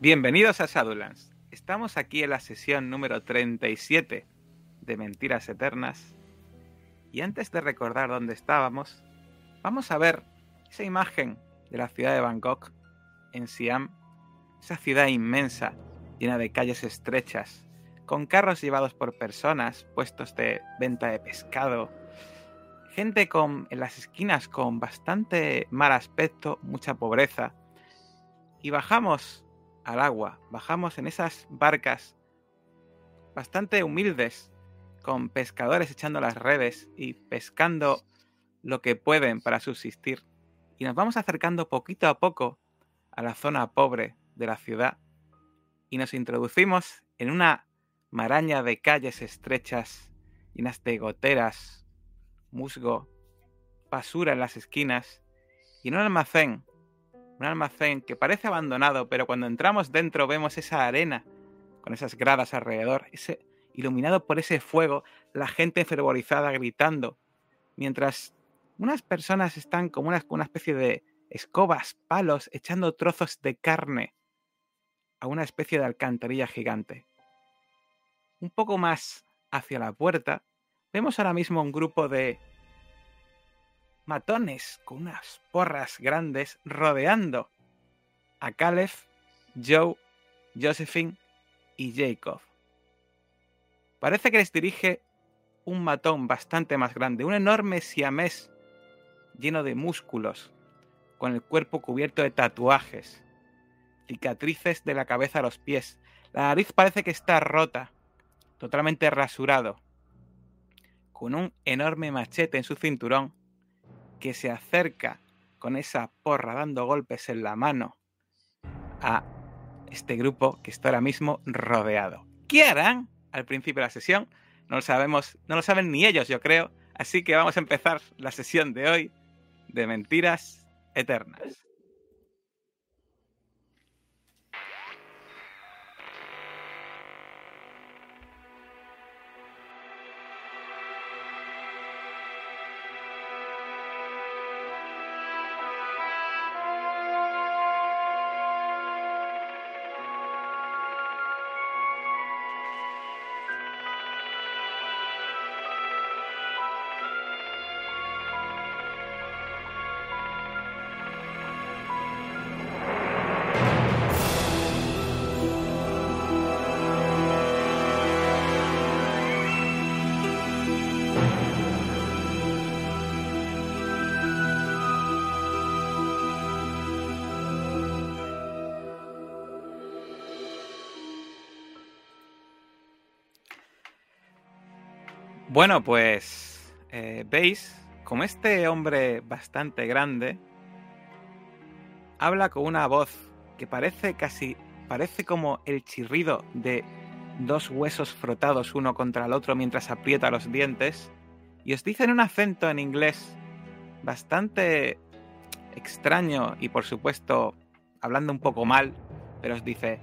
Bienvenidos a Shadowlands. Estamos aquí en la sesión número 37 de Mentiras Eternas. Y antes de recordar dónde estábamos, vamos a ver esa imagen de la ciudad de Bangkok en Siam, esa ciudad inmensa, llena de calles estrechas, con carros llevados por personas, puestos de venta de pescado, gente con, en las esquinas con bastante mal aspecto, mucha pobreza. Y bajamos al agua, bajamos en esas barcas bastante humildes, con pescadores echando las redes y pescando lo que pueden para subsistir. Y nos vamos acercando poquito a poco a la zona pobre de la ciudad y nos introducimos en una maraña de calles estrechas, llenas de goteras, musgo, basura en las esquinas y en un almacén, un almacén que parece abandonado, pero cuando entramos dentro vemos esa arena con esas gradas alrededor, iluminado por ese fuego, la gente fervorizada gritando, mientras unas personas están como una especie de escobas, palos, echando trozos de carne a una especie de alcantarilla gigante. Un poco más hacia la puerta, vemos ahora mismo un grupo de matones con unas porras grandes rodeando a Caleb, Joe, Josephine y Jacob. Parece que les dirige un matón bastante más grande, un enorme siamés lleno de músculos, con el cuerpo cubierto de tatuajes, cicatrices de la cabeza a los pies. La nariz parece que está rota, totalmente rasurado, con un enorme machete en su cinturón, que se acerca con esa porra dando golpes en la mano a este grupo que está ahora mismo rodeado. ¿Qué harán al principio de la sesión? No lo sabemos, no lo saben ni ellos, yo creo. Así que vamos a empezar la sesión de hoy de mentiras eternas. Bueno, pues eh, veis como este hombre bastante grande habla con una voz que parece casi, parece como el chirrido de dos huesos frotados uno contra el otro mientras aprieta los dientes y os dice en un acento en inglés bastante extraño y por supuesto hablando un poco mal, pero os dice,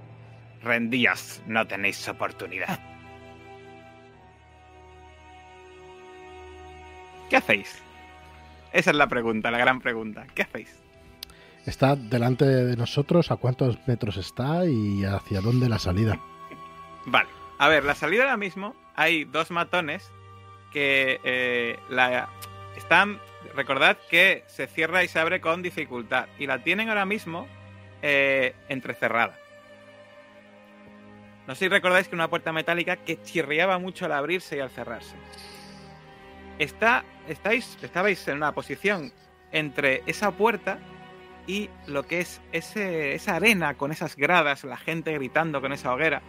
rendíos, no tenéis oportunidad. ¿Qué hacéis? Esa es la pregunta, la gran pregunta. ¿Qué hacéis? Está delante de nosotros, ¿a cuántos metros está y hacia dónde la salida? Vale. A ver, la salida ahora mismo hay dos matones que eh, la están. Recordad que se cierra y se abre con dificultad. Y la tienen ahora mismo eh, entrecerrada. No sé si recordáis que una puerta metálica que chirriaba mucho al abrirse y al cerrarse. Está, estáis, estabais en una posición entre esa puerta y lo que es ese, esa arena con esas gradas, la gente gritando con esa hoguera.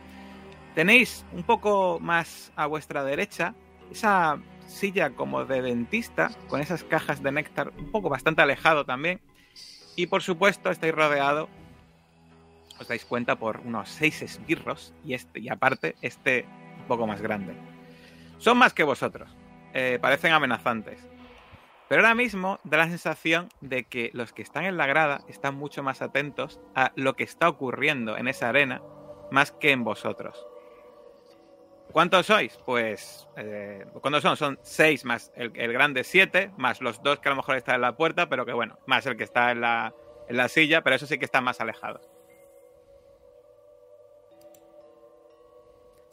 Tenéis un poco más a vuestra derecha esa silla como de dentista con esas cajas de néctar un poco bastante alejado también. Y por supuesto estáis rodeado, os dais cuenta, por unos seis esbirros y, este, y aparte este un poco más grande. Son más que vosotros. Eh, parecen amenazantes. Pero ahora mismo da la sensación de que los que están en la grada están mucho más atentos a lo que está ocurriendo en esa arena más que en vosotros. ¿Cuántos sois? Pues, eh, ¿cuántos son? Son seis más el, grande siete, más los dos que a lo mejor están en la puerta, pero que bueno, más el que está en la, en la silla, pero eso sí que están más alejados.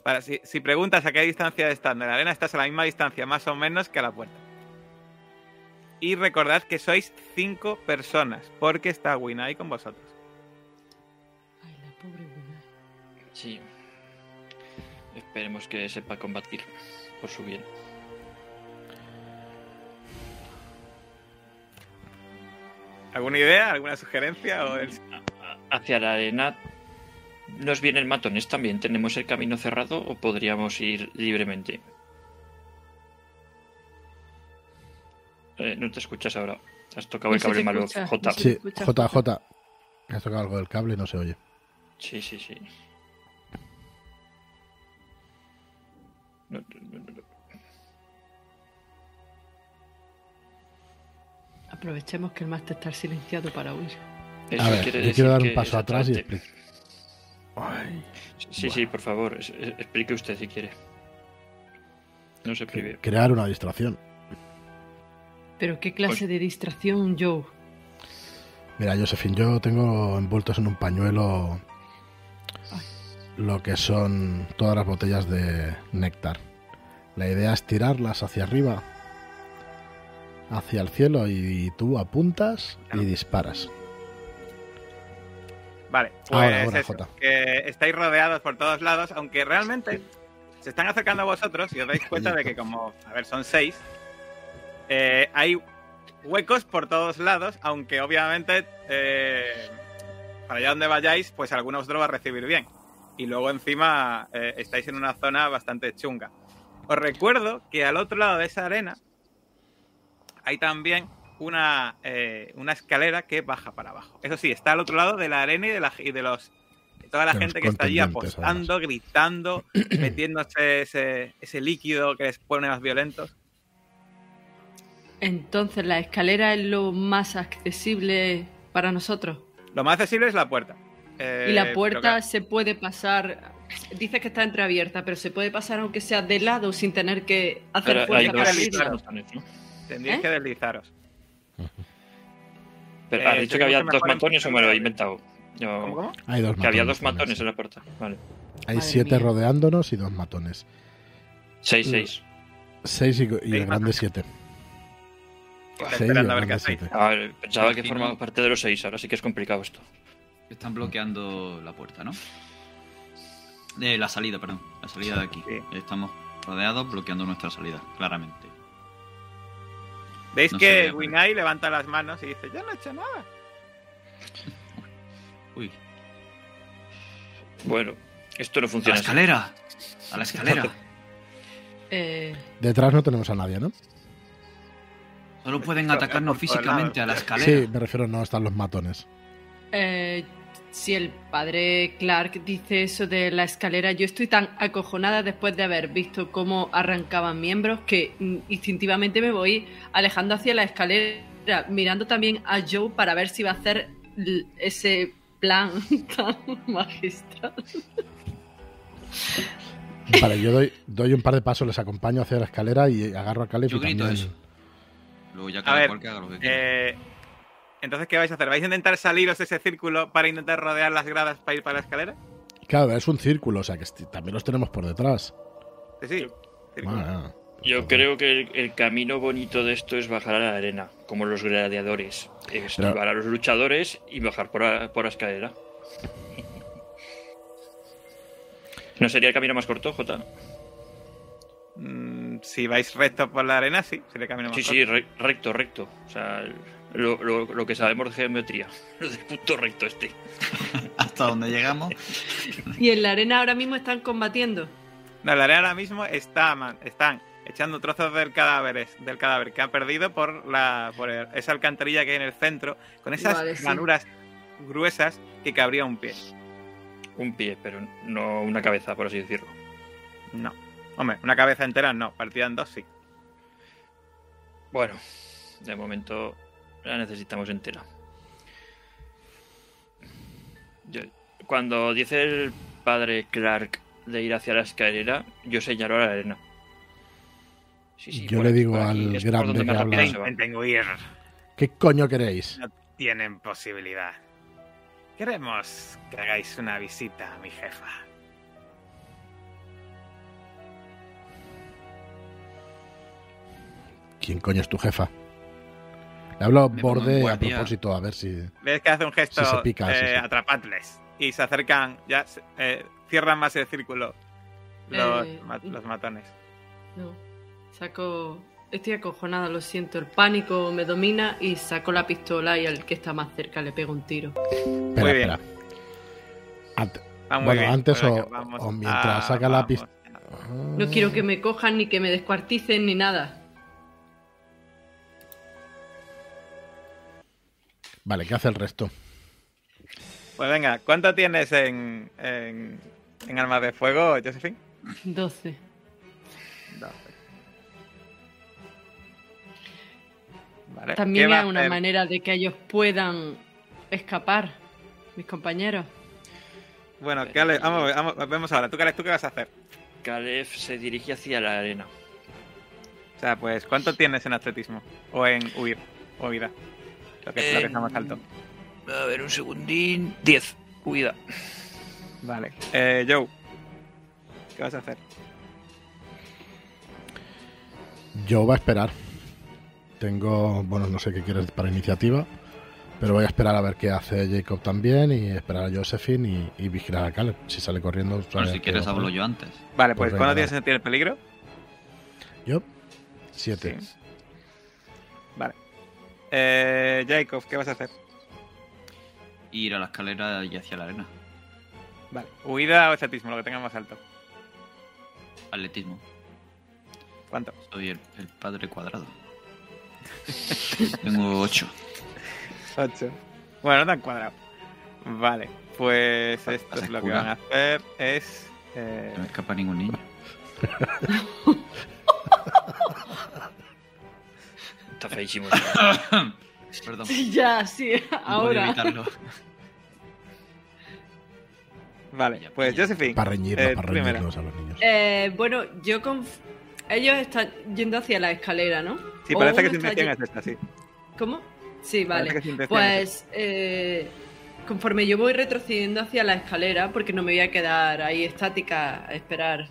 Para, si, si preguntas a qué distancia están de la arena, estás a la misma distancia, más o menos, que a la puerta. Y recordad que sois cinco personas, porque está Winai con vosotros. Ay, la pobre Winai. Sí. Esperemos que sepa combatir por su bien. ¿Alguna idea? ¿Alguna sugerencia? O el- Hacia la arena nos vienen matones también. ¿Tenemos el camino cerrado o podríamos ir libremente? Eh, no te escuchas ahora. Has tocado No el cable malo, escucha, J. no Sí, escucha, JJ. Has tocado algo del cable y no se oye. Sí, sí, sí. No, no, no, no. Aprovechemos que el máster está silenciado para huir. Eso A ver, quiere yo decir quiero dar un paso atrás y exactamente- Sí, sí, por favor, es- es- explique usted si quiere. No se prive. Crear una distracción. Pero qué clase de distracción, Joe. Mira, Josephine, yo tengo envueltos en un pañuelo lo que son todas las botellas de néctar. La idea es tirarlas hacia arriba, hacia el cielo, y tú apuntas y disparas. Vale, pues Ahora, ahora, eso, que estáis rodeados por todos lados, aunque realmente se están acercando a vosotros y os dais cuenta de que como, a ver, son seis, eh, hay huecos por todos lados, aunque obviamente eh, para allá donde vayáis, pues alguno de vosotros va a recibir bien. Y luego encima eh, estáis en una zona bastante chunga. Os recuerdo que al otro lado de esa arena hay también una, eh, una escalera que baja para abajo. Eso sí, está al otro lado de la arena y de, la, y de los de toda la De gente que está allí apostando, gritando, metiéndose ese, ese líquido que les pone más violentos. Entonces, la escalera es lo más accesible para nosotros. Lo más accesible es la puerta. Eh, y la pero puerta se puede pasar. Dice que está entreabierta, pero se puede pasar aunque sea de lado sin tener que hacer Pero hay fuerza dos para abrirla. tendríais ¿eh? que deslizaros. Pero, Eh, ¿Has dicho que tenemos había que dos matones o me lo he inventado? Yo- ¿Cómo, cómo? Hay dos Que había dos matones en la puerta. Vale. Hay Madre siete mía. rodeándonos y dos matones. Seis, seis. Seis y, y el grande siete. Seis esperando a ver qué grande hacéis. siete. A ver, pensaba que formaba parte de los seis, ahora sí que es complicado esto. Están bloqueando la puerta, ¿no? De la salida, perdón. La salida de aquí. Sí. Estamos rodeados bloqueando nuestra salida, claramente. Veis No que Winai levanta las manos y dice, yo no he hecho nada. Uy. Bueno, esto no ¡A la funciona así. escalera! ¡A la escalera! Eh, Detrás no tenemos a nadie, ¿no? Solo pueden atacarnos físicamente a la escalera. Sí, me refiero, no están los matones. eh, si el padre Clark dice eso de la escalera, yo estoy tan acojonada después de haber visto cómo arrancaban miembros que mm, instintivamente me voy alejando hacia la escalera, mirando también a Joe para ver si va a hacer ese plan tan magistral. Vale, yo doy, doy un par de pasos, les acompaño hacia la escalera y agarro a Caleb Yo y grito también... eso. Luego ya A cada ver, cual que haga lo que quiera. Eh, entonces, ¿qué vais a hacer? ¿Vais a intentar saliros de ese círculo para intentar rodear las gradas para ir para la escalera? Claro, es un círculo, o sea que también los tenemos por detrás. Sí, sí. círculo. Ah, Yo creo que el, el camino bonito de esto es bajar a la arena, como los gladiadores. Esquivar a los luchadores y bajar por la, por la escalera. ¿No sería el camino más corto, Jota? Mm, si vais recto por la arena, sí, sería camino más Sí, corto. sí, re- recto, recto. O sea, el- lo, lo- lo que sabemos de geometría. Lo del punto recto este. Hasta donde llegamos. Y en la arena ahora mismo están combatiendo. No, en la arena ahora mismo está, man- están echando trozos del cadáver, del cadáver que han perdido por, la, por el- esa alcantarilla que hay en el centro, con esas Vale, sí. gruesas que cabría un pie. Un pie, pero no una cabeza, por así decirlo. No. Hombre, una cabeza entera no, partida en dos sí. Bueno, de momento la necesitamos entera. Cuando dice el padre Clark de ir hacia la escalera, yo señalo a la arena. Sí, sí, yo le digo al gran que habla. ¿Qué coño queréis? No tienen posibilidad. Queremos que hagáis una visita a mi jefa. ¿Quién coño es tu jefa? Le hablo Me borde a propósito, a ver si. Ves que hace un gesto, se pica, eh, sí, sí. atrapadles. Y se acercan, ya se- eh, cierran más el círculo los, Eh, ma- los matones. No. Saco. Estoy acojonada, lo siento. El pánico me domina y saco la pistola y al que está más cerca le pego un tiro. Espera, Muy bien. espera. Muy Bueno, bien. antes o- mientras a- saca la vamos. pist- No quiero que me cojan ni que me descuarticen ni nada. Vale, ¿qué hace el resto? Pues venga, ¿cuánto tienes en, en, en armas de fuego, Josephine? 12. 12. Vale. También ¿qué va hay a una manera de que ellos puedan escapar, mis compañeros. Bueno, ¿qué ale- vamos, a ver, vamos, vemos ahora. ¿Tú, Caleb, ¿tú qué vas a hacer? Caleb se dirige hacia la arena. O sea, pues, ¿cuánto tienes en atletismo? O en huir, o huida. Lo que, lo que está más alto. A ver, un segundín. 10. Huida. Vale. Eh, Joe, ¿qué vas a hacer? Yo voy a esperar. Tengo, bueno, no sé qué quieres para iniciativa, pero voy a esperar a ver qué hace Jacob también y esperar a Josephine y, y vigilar a Caleb. Si sale corriendo, Bueno, sabe si quieres va hablo yo antes. Vale, Pues pues, ¿cuándo tienes sentir el peligro? Yo, siete. Sí. Eh, Jacob, ¿qué vas a hacer? Ir a la escalera y hacia la arena. Vale. ¿Huida o atletismo? Lo que tenga más alto. Atletismo. ¿Cuánto? Soy el, el padre cuadrado. Tengo 8. 8. Bueno, no tan cuadrado. Vale, pues esto es lo que van a hacer. Es. eh, No me escapa ningún niño. Está feísimo. Perdón. ya, sí, ahora. evitarlo. Vale, pues ya. Josephine. Para reñirlos, eh, para reñirlos a los niños. Eh, bueno, yo conf- Ellos están yendo hacia la escalera, ¿no? Sí, parece que su intención es esta, sí. ¿Cómo? Sí, vale. Pues eh, conforme yo voy retrocediendo hacia la escalera, porque no me voy a quedar ahí estática a esperar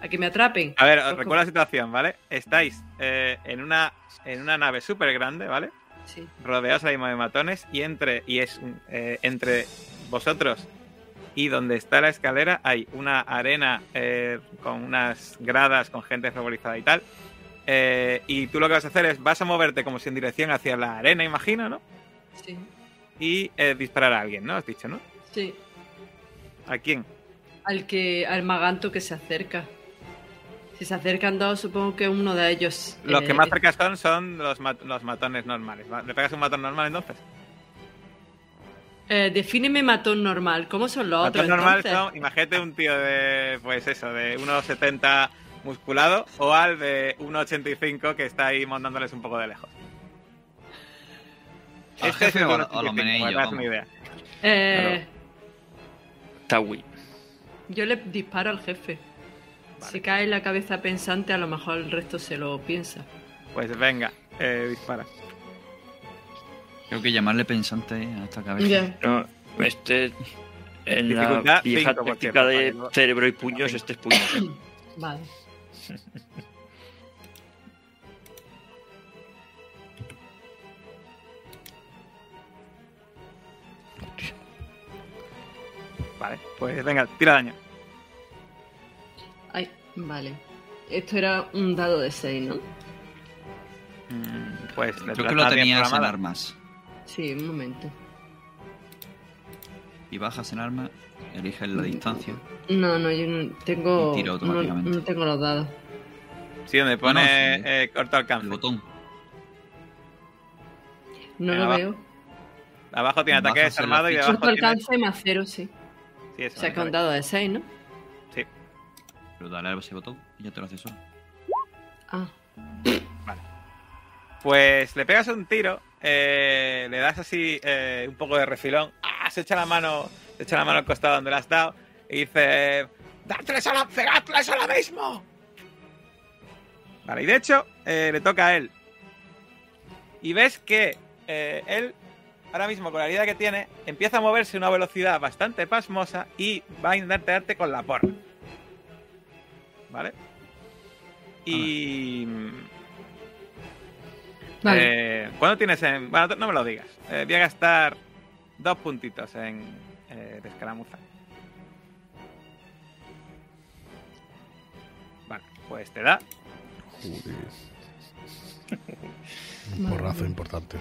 a que me atrapen. A ver, os recuerdo la situación, ¿vale? Estáis eh, en, una, en una nave súper grande, ¿vale? Sí. Rodeados ahí de matones y entre, y es, eh, entre vosotros y donde está la escalera hay una arena eh, con unas gradas, con gente fervorizada y tal. Eh, y tú lo que vas a hacer es, vas a moverte como si en dirección hacia la arena, imagino, ¿no? Sí. Y eh, disparar a alguien, ¿no? Has dicho, ¿no? Sí. ¿A quién? Al que, al maganto que se acerca. Si se acercan dos, supongo que uno de ellos. Los eh, que más cerca son son los, mat- los matones normales. ¿Le pegas un matón normal entonces? eh, defíneme matón normal. ¿Cómo son los Matón otros? normal entonces? son, imagínate un tío de, pues eso, de 1,70 musculado o al de 1,85 que está ahí montándoles un poco de lejos. Al Este es jefe el o a- 1,85, a los menillos, para que te hagas vamos. una idea. Eh, Tawi. Yo le disparo al jefe. Si cae la cabeza pensante, a lo mejor el resto se lo piensa. Pues venga, eh, dispara. Creo que llamarle pensante a esta cabeza. Ya. No, este. En la Dificultad vieja táctica de cerebro y puños, este es puños. Vale. Vale, pues venga, tira daño. Vale. Esto era un dado de 6, ¿no? Mm, Pues Creo que lo tenías en armas. Sí, un momento. Y bajas en armas, eliges la distancia. No, no, yo no tengo. Tiro no, automáticamente. no tengo los dados. Sí, donde pone No, no, sí. eh, corto alcance. El botón. No lo veo. Abajo tiene ataque desarmado y abajo Corto tiene... alcance más 0, sí. Sí, eso, O sea, que vale. un dado de 6, ¿no? Pero dale a ese botón y ya te lo haces solo. Ah, Pues le pegas un tiro, eh, le das así eh, un poco de refilón, ¡ah! se echa la mano, se echa la mano al costado donde le has dado y dice, ¡dátles a la, pegadles ahora mismo! Vale, y de hecho eh, le toca a él. Y ves que eh, él, ahora mismo con la herida que tiene, empieza a moverse a una velocidad bastante pasmosa y va a intentar darte con la porra. ¿Vale? Y... Vale. Eh, ¿Cuándo tienes en.? Bueno, no me lo digas. Eh, voy a gastar dos puntitos en eh, de escaramuza. Vale, pues te da. Un porrazo importante.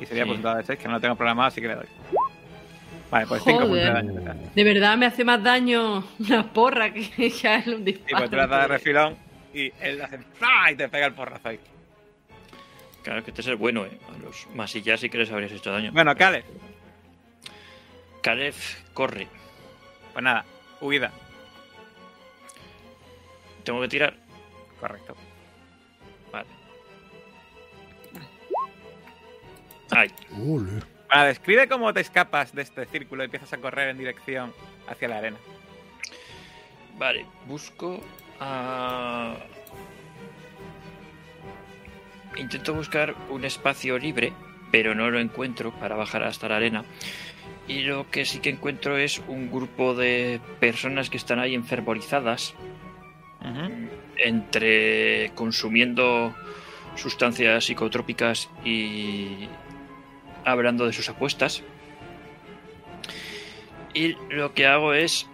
Y sería Sí. pues un dado de 6, que no lo tengo programado, así que le doy. Vale, pues 5 puntos de daño. De verdad me hace más daño una porra que ya es un Y disparo. pues tú le has dado de refilón y él hace. ¡Fla! Y te pega el porrazo ahí. Claro que este es el bueno, ¿eh? A los masillas sí que les habrías hecho daño. Bueno, Kale, Caleb corre. pues nada, huida. Tengo que tirar. Correcto. Vale. Ay, Ule. Bueno, describe cómo te escapas de este círculo y empiezas a correr en dirección hacia la arena. vale. Busco a... Intento buscar un espacio libre, pero no lo encuentro para bajar hasta la arena. Y lo que sí que encuentro es un grupo de personas que están ahí enfervorizadas, entre consumiendo sustancias psicotrópicas y hablando de sus apuestas. Y lo que hago es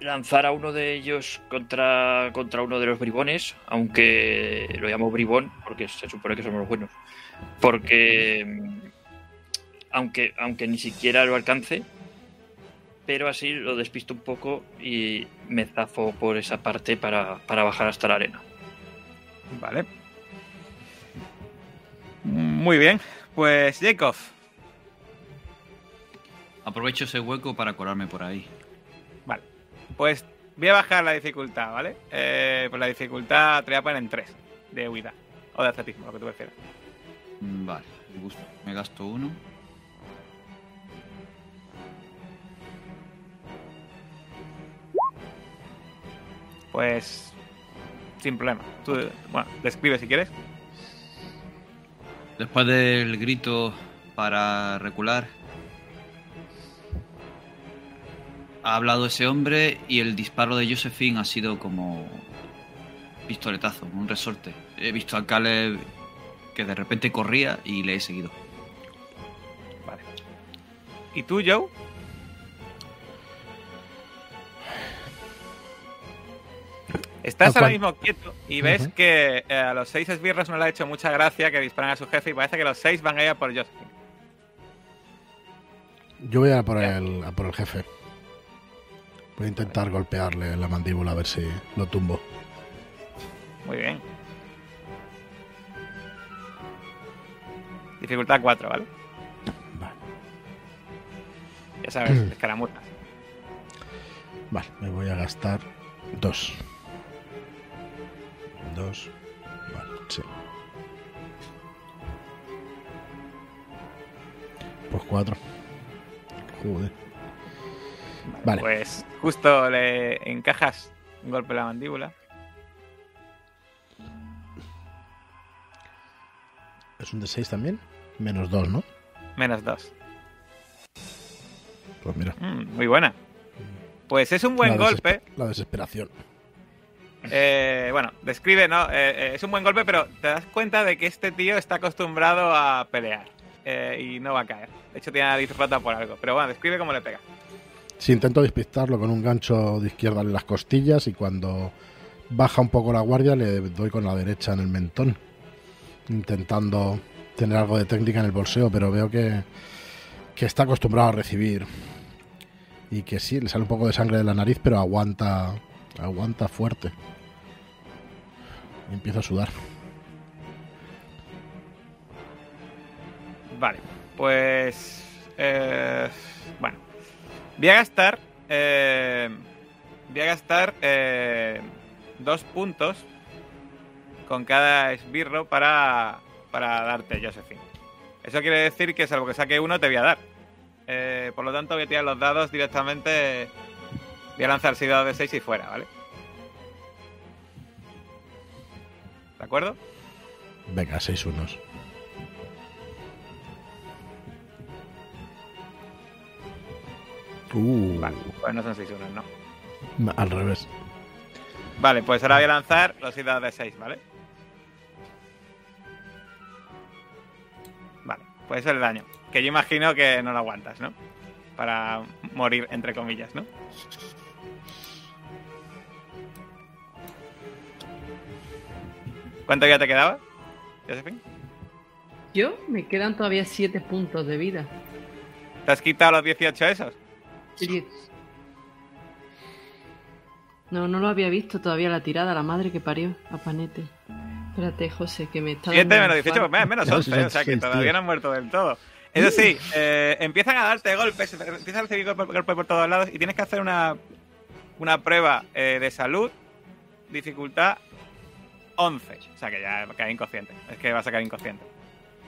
lanzar a uno de ellos contra, contra uno de los bribones, aunque lo llamo bribón porque se supone que somos los buenos. Porque aunque, aunque ni siquiera lo alcance, pero así lo despisto un poco y me zafo por esa parte para, para bajar hasta la arena. Vale. Muy bien. Pues Jacob, Aprovecho ese hueco para colarme por ahí. Vale. Pues voy a bajar la dificultad, ¿vale? Eh, pues la dificultad te voy a poner en 3 de huida. O de atletismo, lo que tú prefieras. Mm, Vale, me gusta. me gasto uno. Pues. Sin problema. Tú, bueno, describe si quieres. Después del grito para recular, ha hablado ese hombre y el disparo de Josephine ha sido como pistoletazo, un resorte. He visto a Caleb que de repente corría y le he seguido. Vale. ¿Y tú, Joe? Estás Ah, ahora mismo quieto y ves que eh, a los seis esbirros no le ha hecho mucha gracia que disparan a su jefe y parece que los seis van a ir a por Josephine. Yo voy a por el, a por el jefe. Voy a intentar golpearle en la mandíbula a ver si lo tumbo. Muy bien. Dificultad 4, ¿vale? Vale, Ya sabes, escaramuzas. vale, me voy a gastar dos. Dos. Vale, sí. Pues cuatro. Joder. Vale. Pues justo le encajas un golpe en la mandíbula. ¿Es un de 6 también? Menos dos, ¿no? Menos 2. Pues mira. muy buena. Pues es un buen la golpe. La desesperación. Eh, bueno, describe, ¿no? Eh, eh, es un buen golpe, pero te das cuenta de que este tío está acostumbrado a pelear. eh, y no va a caer. De hecho, tiene la nariz rota por algo. Pero bueno, describe cómo le pega. Si intento despistarlo con un gancho de izquierda en las costillas y cuando baja un poco la guardia le doy con la derecha en el mentón. Intentando tener algo de técnica en el bolseo, pero veo que, que está acostumbrado a recibir. Y que sí, le sale un poco de sangre de la nariz, pero aguanta, aguanta fuerte. Y empiezo a sudar. Vale, pues. eh, bueno, voy a gastar. eh, voy a gastar eh, dos puntos con cada esbirro para, para darte, Josephine. Eso quiere decir que, salvo que saque uno, te voy a dar. Eh, por lo tanto, voy a tirar los dados directamente. Voy a lanzar 6 dados de 6 y fuera, ¿vale? ¿De acuerdo? Venga, seis unos. Uh, Vale, pues no son 6 unos, no. al revés. Vale, pues ahora voy a lanzar los 6 dados de 6, ¿vale? pues eso es el daño. Que yo imagino que no lo aguantas, ¿no? Para morir, entre comillas, ¿no? ¿Cuánto ya te quedaba, Josephine? Yo me quedan todavía 7 puntos de vida. ¿Te has quitado los 18 esos? Diez. No, no lo había visto todavía la tirada, la madre que parió a Panete. Espérate, José, que me está 7 dando menos un 18, infarto. pues menos Ya, 11, son o sea que todavía no han muerto del todo. Eso sí, eh, empiezan a darte golpes, empiezas a recibir golpes golpes por todos lados y tienes que hacer una, una prueba eh, de salud, dificultad 11. O sea que ya cae inconsciente. Es que vas a caer inconsciente.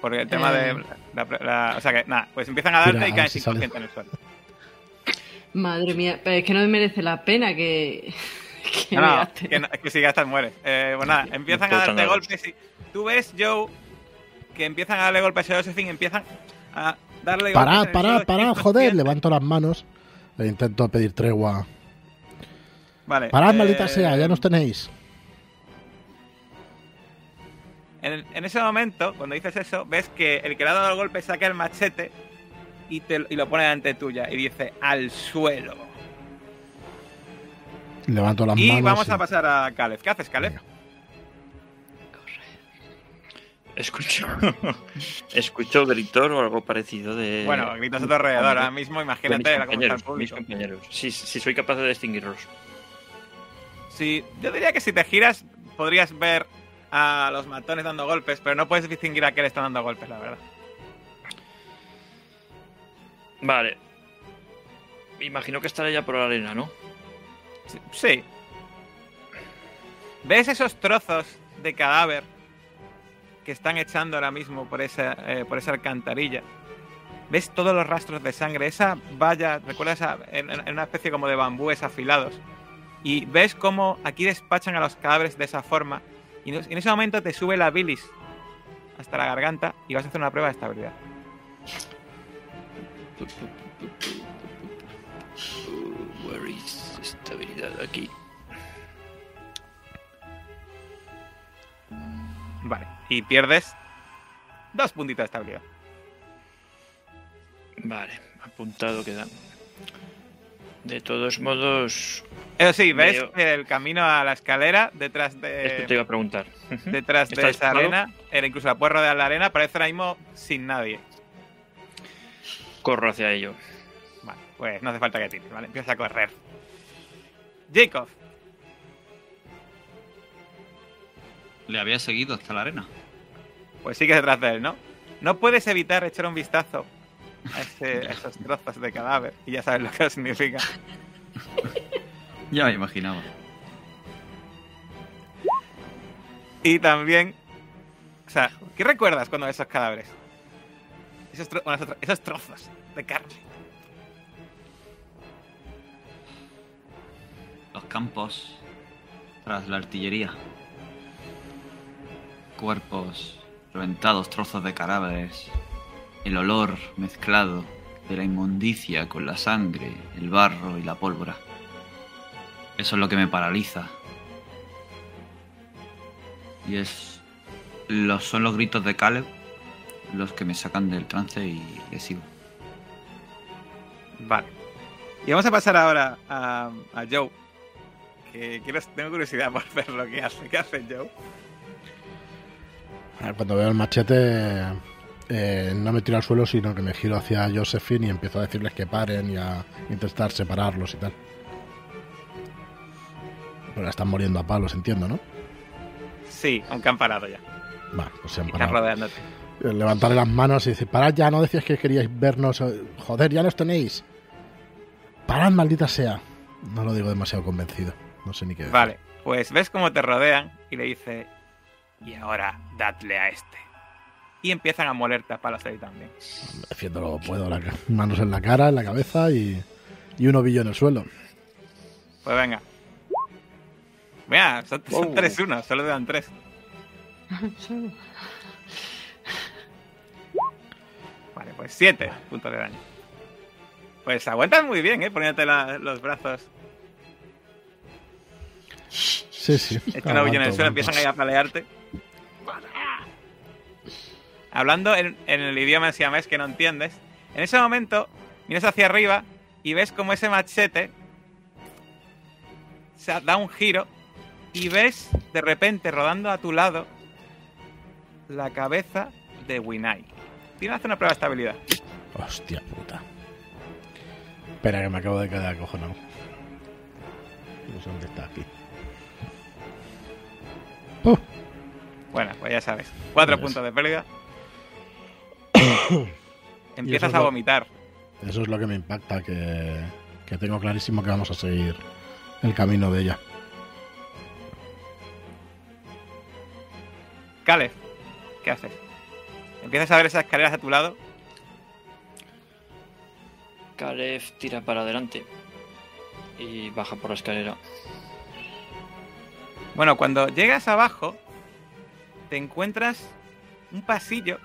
Porque el tema Eh. de la, la- O sea que nada, pues empiezan a darte Mira, y caes sale. inconsciente en el suelo. Madre mía, pero es que no me merece la pena que, que No, no, que, no, es que si gastas mueres. Eh, pues nada, empiezan a darte golpes y tú ves, Joe, que empiezan a darle golpes a Josephine, empiezan a darle golpes. Parad, el parad, parad, inconsciente. joder. Levanto las manos e intento pedir tregua. Vale. Parad, eh, maldita sea, ya nos tenéis. En, en ese momento, cuando dices eso, ves que el que le ha dado el golpe saca el machete y, te, y lo pone delante tuya y dice al suelo. Levanto las Y manos. vamos y- a pasar a Caleb. ¿Qué haces, Caleb? Venga. Escucho. Escucho gritos o algo parecido de. Bueno, gritos a tu alrededor. Ahora mismo, de mis imagínate la está el compañeros. mis público. compañeros. Si, si soy capaz de distinguirlos. Sí, yo diría que si te giras podrías ver a los matones dando golpes, pero no puedes distinguir a qué le están dando golpes, la verdad. Vale. Imagino que estaré ya por la arena, ¿no? Sí. ¿Ves esos trozos de cadáver que están echando ahora mismo por esa, eh, por esa alcantarilla? ¿Ves todos los rastros de sangre? Esa valla, ¿recuerdas? en, en una especie como de bambúes afilados. Y ves cómo aquí despachan a los cadáveres de esa forma. Y en ese momento te sube la bilis hasta la garganta y vas a hacer una prueba de estabilidad. Where is estabilidad aquí? Vale. Y pierdes dos puntitos de estabilidad. Vale, apuntado queda. De todos modos, Eso sí, ves Veo- el camino a la escalera detrás esto de, te iba a preguntar. detrás de ¿Está esa arena. Era incluso la puerta de la arena, parece ahora mismo sin nadie. Corro hacia ello. Vale, pues no hace falta que tires, ¿vale? Empieza a correr. Jacob, Le había seguido hasta la arena. pues sigues detrás de él, ¿no? No puedes evitar echar un vistazo a, ese- a esos trozos de cadáver y ya sabes lo que significa. Ya me imaginaba. Y también, o sea, ¿qué recuerdas cuando ves esos cadáveres? Esos, tro- bueno, esos tro- esos trozos de carne. Los campos tras la artillería. Cuerpos reventados, trozos de cadáveres. El olor mezclado de la inmundicia con la sangre, el barro y la pólvora. Eso es lo que me paraliza. Y es. Los, son los gritos de Caleb los que me sacan del trance y le sigo. Vale. Y vamos a pasar ahora a, a Joe. Que quiero, tengo curiosidad por ver lo que hace. ¿Qué hace Joe? A ver, Cuando veo el machete, eh, no me tiro al suelo, sino que me giro hacia Josephine y empiezo a decirles que paren y a intentar separarlos y tal. Pero están muriendo a palos, entiendo, ¿no? Sí, aunque han parado ya. Va, pues se han Y están parado. rodeándote. Eh, Levantaré las manos y decir, parad ya, no decías que queríais vernos. eh, Joder, ya nos tenéis. Parad, maldita sea. No lo digo demasiado convencido. No sé ni qué decir. Vale, pues ves cómo te rodean y le dice, y ahora dadle a este. Y empiezan a molerte a palos ahí también. Defiendo lo puedo. la ca- manos en la cara, en la cabeza y, y un ovillo en el suelo. Pues venga. Mira, son, son Wow. 3-1, solo te dan 3. Vale, pues 7 puntos de daño. Pues aguantas muy bien, ¿eh? Poniéndote la- los brazos. Sí, sí. Es que una bulla en el suelo, empiezan ahí a palearte. hablando en, en el idioma siamés que no entiendes. En ese momento, miras hacia arriba y ves como ese machete se da un giro y ves de repente rodando a tu lado la cabeza de Winai. Tienes que hacer una prueba de estabilidad. Hostia puta. Espera, que me acabo de quedar acojonado. No sé dónde está aquí. ¡Oh! Bueno, pues ya sabes. Cuatro puntos de pérdida. Empiezas es a lo- vomitar. Eso es lo que me impacta, que, que tengo clarísimo que vamos a seguir el camino de ella. Caleb, ¿qué haces? Empiezas a ver esas escaleras a tu lado. Caleb tira para adelante y baja por la escalera. Bueno, cuando llegas abajo, te encuentras un pasillo,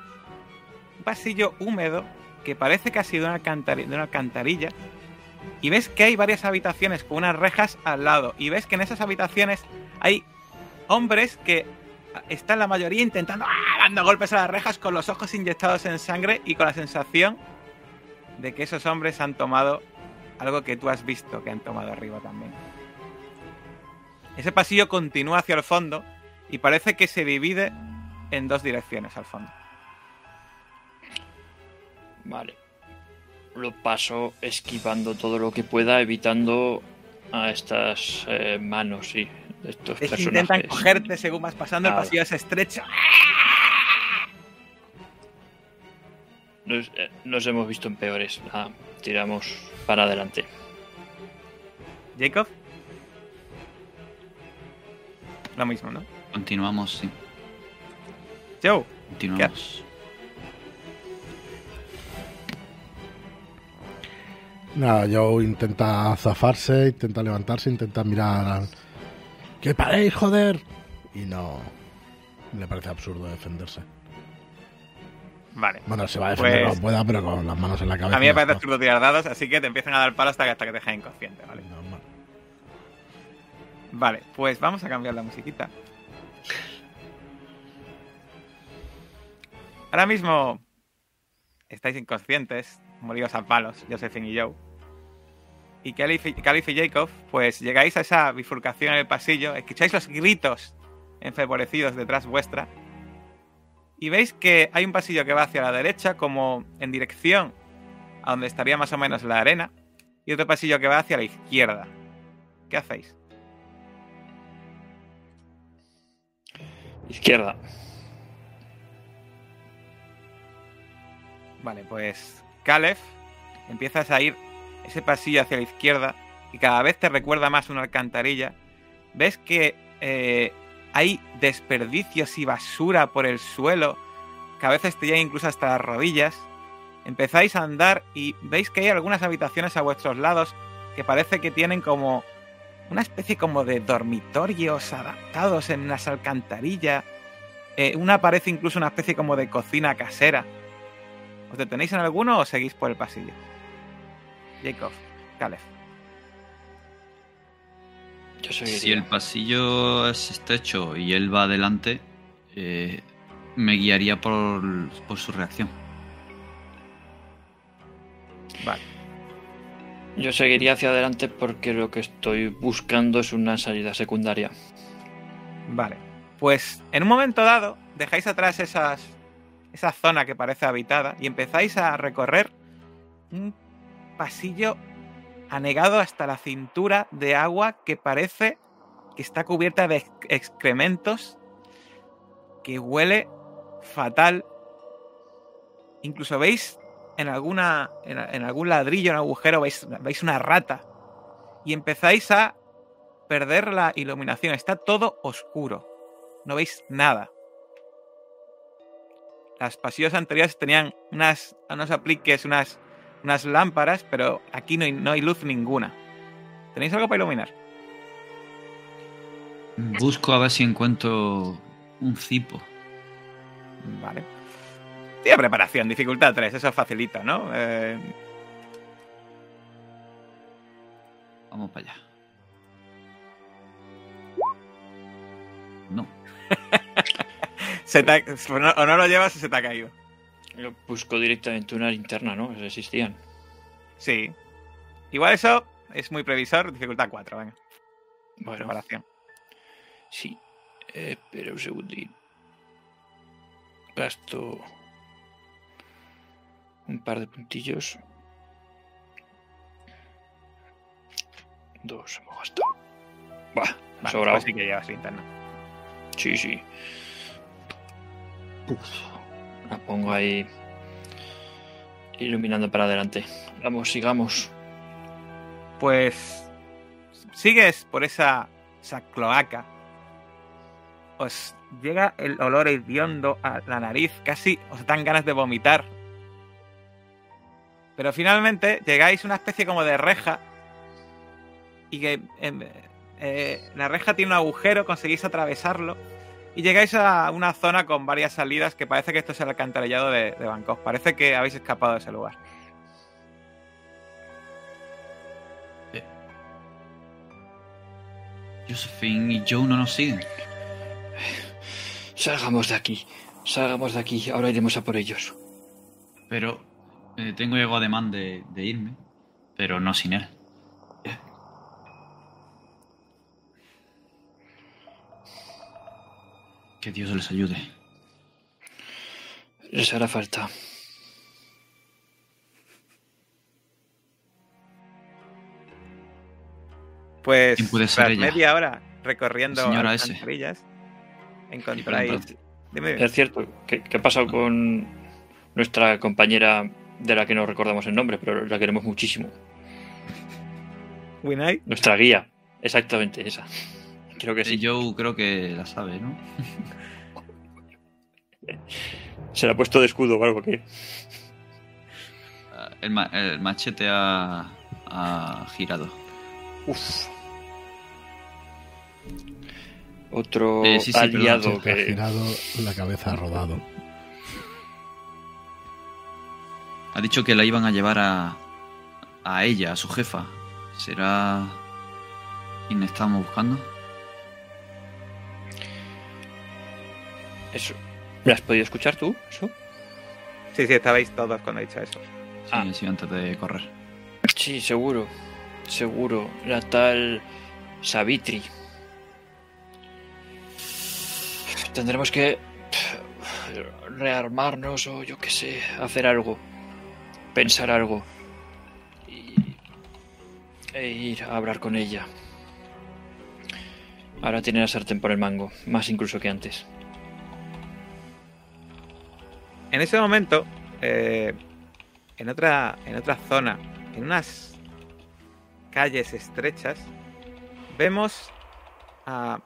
un pasillo húmedo que parece casi de una, alcantari- de una alcantarilla. Y ves que hay varias habitaciones con unas rejas al lado. Y ves que en esas habitaciones hay hombres que están la mayoría intentando ¡ah! dando golpes a las rejas con los ojos inyectados en sangre y con la sensación de que esos hombres han tomado algo que tú has visto que han tomado arriba también. Ese pasillo continúa hacia el fondo y parece que se divide en dos direcciones al fondo. Vale. Lo paso esquivando todo lo que pueda, evitando a estas eh, manos, sí, de estos Es personajes. intentan cogerte según vas pasando, el pasillo es estrecho. Nos, eh, nos hemos visto en peores. Nada, tiramos para adelante. Jacob. Lo mismo, ¿no? Continuamos, sí. Joe. Continuamos. Nada, Joe intenta zafarse, intenta levantarse, intenta mirar al... ¡Que paréis, joder! Y no... Le parece absurdo defenderse. Vale. Bueno, se va a defender Pues- como pueda, pero con las manos en la cabeza. A mí me parece absurdo tirar dados, así que te empiezan a dar palo hasta que, hasta que te dejen inconsciente, ¿vale? Normal. Vale, pues vamos a cambiar la musiquita. Ahora mismo estáis inconscientes, moridos a palos, Josephine y Joe. Y Caliph y, Caliph y Jacob, pues llegáis a esa bifurcación en el pasillo, escucháis los gritos enfervorecidos detrás vuestra. Y veis que hay un pasillo que va hacia la derecha, como en dirección a donde estaría más o menos la arena, y otro pasillo que va hacia la izquierda. ¿Qué hacéis? Izquierda. Vale, pues Caleb, empiezas a ir ese pasillo hacia la izquierda y cada vez te recuerda más una alcantarilla. Ves que eh, hay desperdicios y basura por el suelo, que a veces te llega incluso hasta las rodillas. Empezáis a andar y veis que hay algunas habitaciones a vuestros lados que parece que tienen como una especie como de dormitorios adaptados en unas alcantarillas. Eh, una parece incluso una especie como de cocina casera. ¿Os detenéis en alguno o seguís por el pasillo? Jacob, Caleb. Yo. Si el pasillo es estrecho y él va adelante, eh, me guiaría por, por su reacción. Vale. Yo seguiría hacia adelante porque lo que estoy buscando es una salida secundaria. Vale. Pues en un momento dado dejáis atrás esas, esa zona que parece habitada y empezáis a recorrer un pasillo anegado hasta la cintura de agua que parece que está cubierta de ex- excrementos que huele fatal. Incluso veis en, en algún ladrillo, en un agujero, veis, veis una rata y empezáis a perder la iluminación. Está todo oscuro. No veis nada. Las pasillos anteriores tenían unas, unos apliques, unas, unas lámparas, pero aquí no hay, no hay luz ninguna. ¿Tenéis algo para iluminar? Busco a ver si encuentro un cipo. Vale. Tiene preparación, dificultad 3, eso facilita, ¿no? Eh, Vamos para allá. No. Se te ha- o no lo llevas o se te ha caído. Yo busco directamente una linterna, ¿no? Existían. Sí. Igual eso es muy previsor, dificultad 4, venga. Bueno, Preparación. sí. Eh, espera un segundín. Gasto un par de puntillos. Dos hemos gastado. Bah, Vale, sobrado. pues sí que llevas linterna. Sí, sí. La pongo ahí iluminando para adelante. Vamos, sigamos. Pues sigues por esa, esa cloaca. Os llega el olor hediondo a la nariz, casi os dan ganas de vomitar. Pero finalmente llegáis a una especie como de reja. Y que em, eh, la reja tiene un agujero, conseguís atravesarlo. Y llegáis a una zona con varias salidas que parece que esto es el alcantarillado de, de Bangkok. Parece que habéis escapado de ese lugar. Josephine y Joe no nos siguen. Salgamos de aquí. Salgamos de aquí. Ahora iremos a por ellos. Pero eh, tengo ego ademán de, de irme. Pero no sin él. Que Dios les ayude. Les hará falta. Pues ¿Quién puede ser tras ella? media hora recorriendo La señora S. alcantarillas, Y encontráis... dime. Es cierto. ¿Qué, qué ha pasado con nuestra compañera de la que no recordamos el nombre, pero la queremos muchísimo? Winai. Nuestra guía. Exactamente, esa. Creo que Sí, sí. Joe creo que la sabe, ¿no? Se la ha puesto de escudo o algo que. Ah, El, ma- el machete ha, ha girado. Uf. Otro Eh, sí, sí, pero aliado te ha que. girado, la cabeza ha rodado. Ha dicho que la iban a llevar a, a ella, a su jefa. ¿Será quien estamos buscando? Eso. ¿Me has podido escuchar tú? ¿Eso? Sí, sí, estabais todos cuando he dicho eso. Sí, Ah. sí, antes de correr. Sí, seguro. Seguro. La tal Savitri. Tendremos que rearmarnos o yo qué sé, hacer algo. Pensar algo. Y, e ir a hablar con ella. Ahora tiene la sartén por el mango, más incluso que antes. En ese momento, eh, en, otra, en zona, en unas calles estrechas, vemos a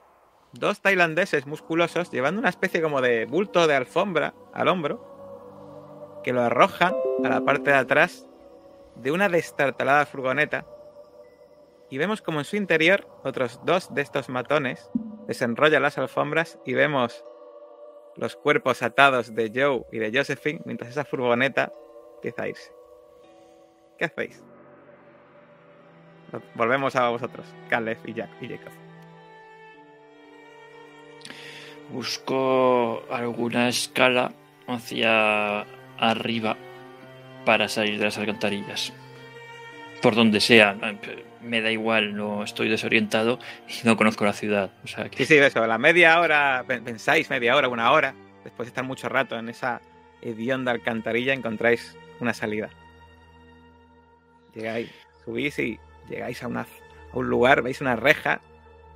dos tailandeses musculosos llevando una especie como de bulto de alfombra al hombro, que lo arrojan a la parte de atrás de una destartalada furgoneta. Y vemos como en su interior otros dos de estos matones desenrollan las alfombras y vemos los cuerpos atados de Joe y de Josephine mientras esa furgoneta empieza a irse. ¿Qué hacéis? Volvemos a vosotros, Caleb y, Jack, y Jacob. Busco alguna escala hacia arriba para salir de las alcantarillas. Por donde sea, me da igual, no estoy desorientado y no conozco la ciudad. O sea Sí, que sí, eso, la media hora, pen- pensáis media hora, una hora, después de estar mucho rato en esa hedionda alcantarilla, encontráis una salida. Llegáis, subís y llegáis a, una, a un lugar, veis una reja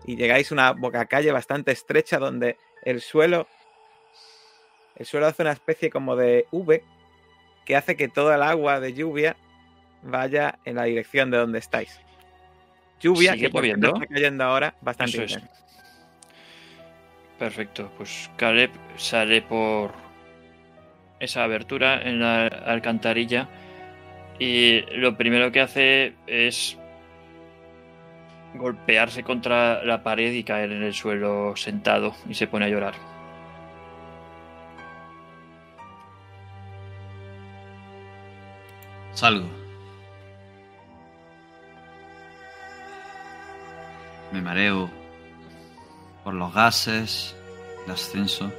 y llegáis a una bocacalle bastante estrecha donde el suelo, el suelo hace una especie como de V que hace que toda el agua de lluvia vaya en la dirección de donde estáis. Lluvia ¿Sigue que lloviendo? está cayendo ahora bastante Eso es. intensa. Perfecto, pues Caleb sale por esa abertura en la alcantarilla y lo primero que hace es golpearse contra la pared y caer en el suelo sentado y se pone a llorar. Salgo. Me mareo por los gases, el ascenso.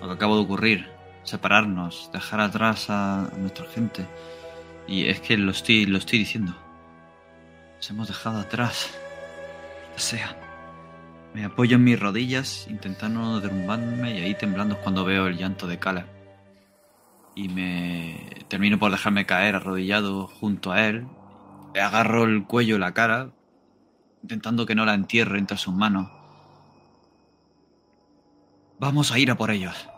lo que acabo de ocurrir, separarnos, dejar atrás a, nuestra gente. Y es que lo estoy, lo estoy diciendo. Nos hemos dejado atrás. O sea, me apoyo en mis rodillas, intentando derrumbarme y ahí temblando es cuando veo el llanto de Cala. Y me termino por dejarme caer arrodillado junto a él. Le agarro el cuello y la cara, intentando que no la entierre entre sus manos. Vamos a ir a por ellos.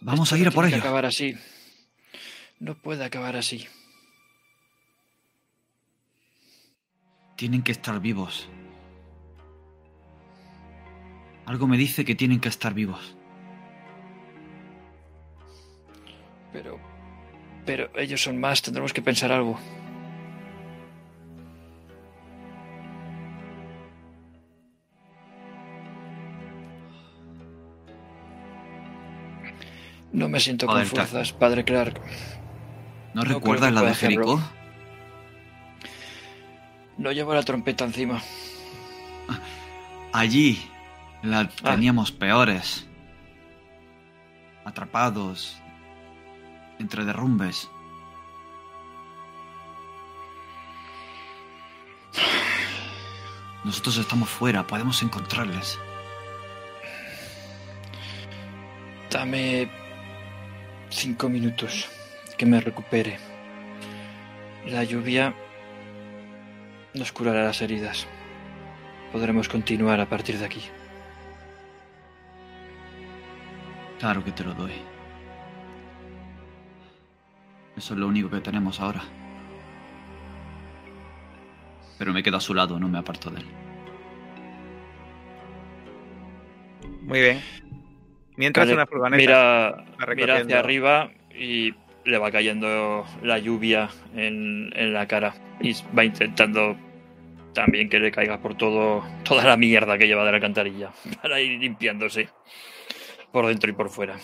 Vamos Esto a ir no a por tiene que ellos. acabar así. No puede acabar así. Tienen que estar vivos. Algo me dice que tienen que estar vivos. Pero. Pero ellos son más, tendremos que pensar algo. No me siento con Joder, fuerzas, padre Clark. ¿No, recuerdas la de. Jericó? No llevo la trompeta encima. Allí la Ah. teníamos peores. Atrapados. Entre derrumbes. Nosotros estamos fuera, podemos encontrarles. Dame cinco minutos que me recupere. La lluvia nos curará las heridas. Podremos continuar a partir de aquí. Claro que te lo doy. Eso es lo único que tenemos ahora. Pero me quedo a su lado, no me aparto de él. Muy bien. Mientras una furgoneta mira, mira hacia arriba y le va cayendo la lluvia en, en la cara. Y va intentando también que le caiga por todo toda la mierda que lleva de la alcantarilla. Para ir limpiándose por dentro y por fuera.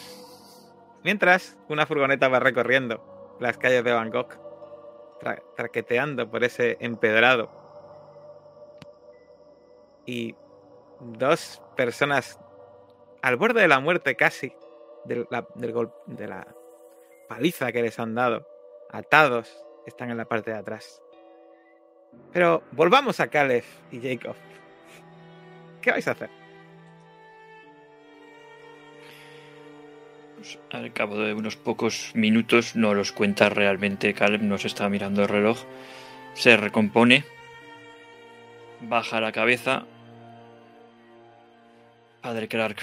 Mientras, una furgoneta va recorriendo las calles de Bangkok, tra- traqueteando por ese empedrado. Y dos personas al borde de la muerte casi, del- la- del gol- de la paliza que les han dado, atados, están en la parte de atrás. Pero volvamos a Caleb y Jacob. ¿Qué vais a hacer? Pues, al cabo de unos pocos minutos, no los cuenta realmente Caleb, nos está mirando el reloj, se recompone, baja la cabeza. Padre Clark,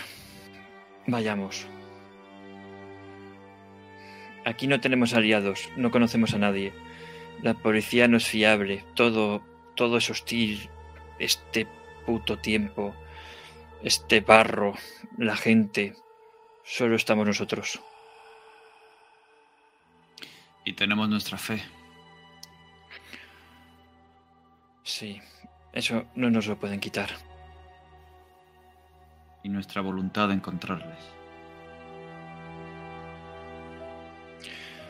vayamos. Aquí no tenemos aliados, no conocemos a nadie. La policía no es fiable, todo, todo es hostil. Este puto tiempo, este barro, la gente, Solo estamos nosotros. Y tenemos nuestra fe. Sí, eso no nos lo pueden quitar. Y nuestra voluntad de encontrarles.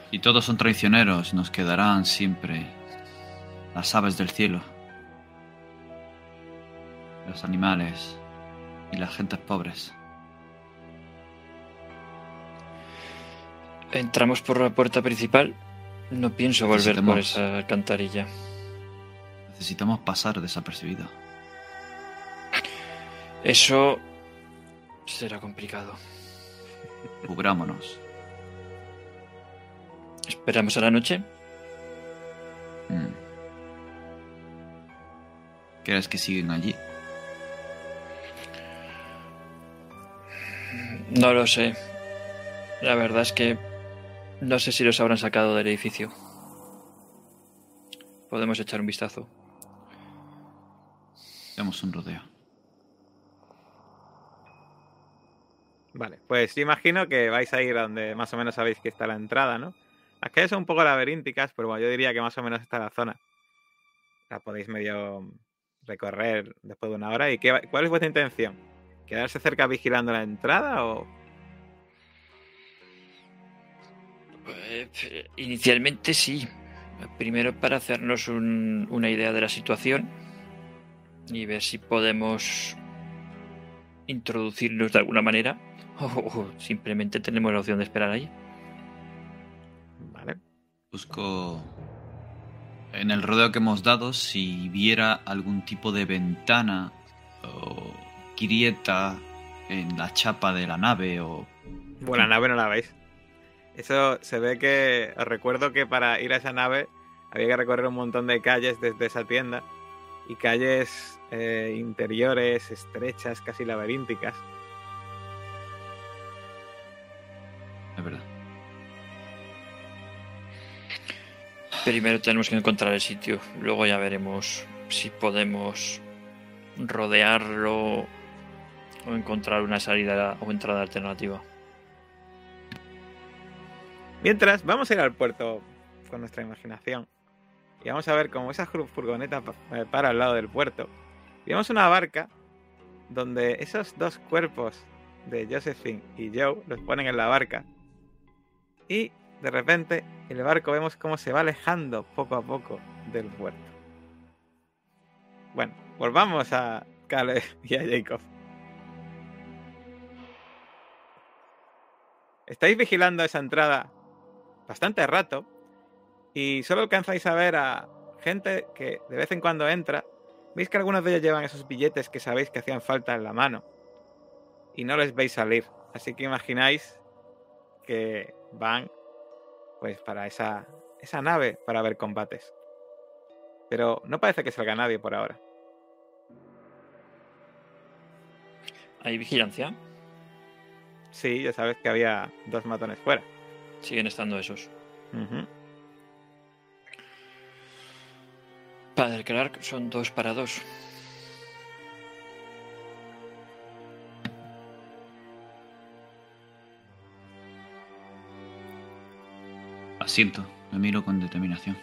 Y todos son traicioneros, nos quedarán siempre las aves del cielo, los animales y las gentes pobres. Entramos por la puerta principal. No pienso volver por esa alcantarilla. Necesitamos pasar desapercibido. Eso será complicado. Cubrámonos. ¿Esperamos a la noche? Mm. ¿Crees que siguen allí? No lo sé. La verdad es que no sé si los habrán sacado del edificio. Podemos echar un vistazo. Demos un rodeo. Vale, pues imagino que vais a ir a donde más o menos sabéis que está la entrada, ¿no? Las calles son un poco laberínticas, pero bueno, yo diría que más o menos está la zona. La podéis medio recorrer después de una hora. ¿Y qué, cuál es vuestra intención? ¿Quedarse cerca vigilando la entrada o...? Eh, inicialmente sí. Primero para hacernos un- una idea de la situación y ver si podemos introducirnos de alguna manera O, simplemente tenemos la opción de esperar ahí. Vale. Busco en el rodeo que hemos dado si viera algún tipo de ventana o grieta en la chapa de la nave o... Bueno, la nave no la veis. Eso se ve que. Os recuerdo que para ir a esa nave había que recorrer un montón de calles desde esa tienda. Y calles eh, interiores, estrechas, casi laberínticas. Es verdad. Primero tenemos que encontrar el sitio, luego ya veremos si podemos rodearlo o encontrar una salida o entrada alternativa. Mientras, vamos a ir al puerto con nuestra imaginación. Y vamos a ver cómo esa fur- furgoneta eh, para al lado del puerto. Y vemos una barca donde esos dos cuerpos de Josephine y Joe los ponen en la barca. Y de repente el barco vemos cómo se va alejando poco a poco del puerto. Bueno, volvamos a Caleb y a Jacob. Estáis vigilando esa entrada bastante rato y solo alcanzáis a ver a gente que de vez en cuando entra. Veis que algunos de ellos llevan esos billetes que sabéis que hacían falta en la mano y no les veis salir. Así que imagináis que van pues para esa, esa nave para ver combates. Pero no parece que salga nadie por ahora. ¿Hay vigilancia? Sí, ya sabes que había dos matones fuera. Siguen estando esos. Padre Clark son dos para dos. Asiento, me miro con determinación.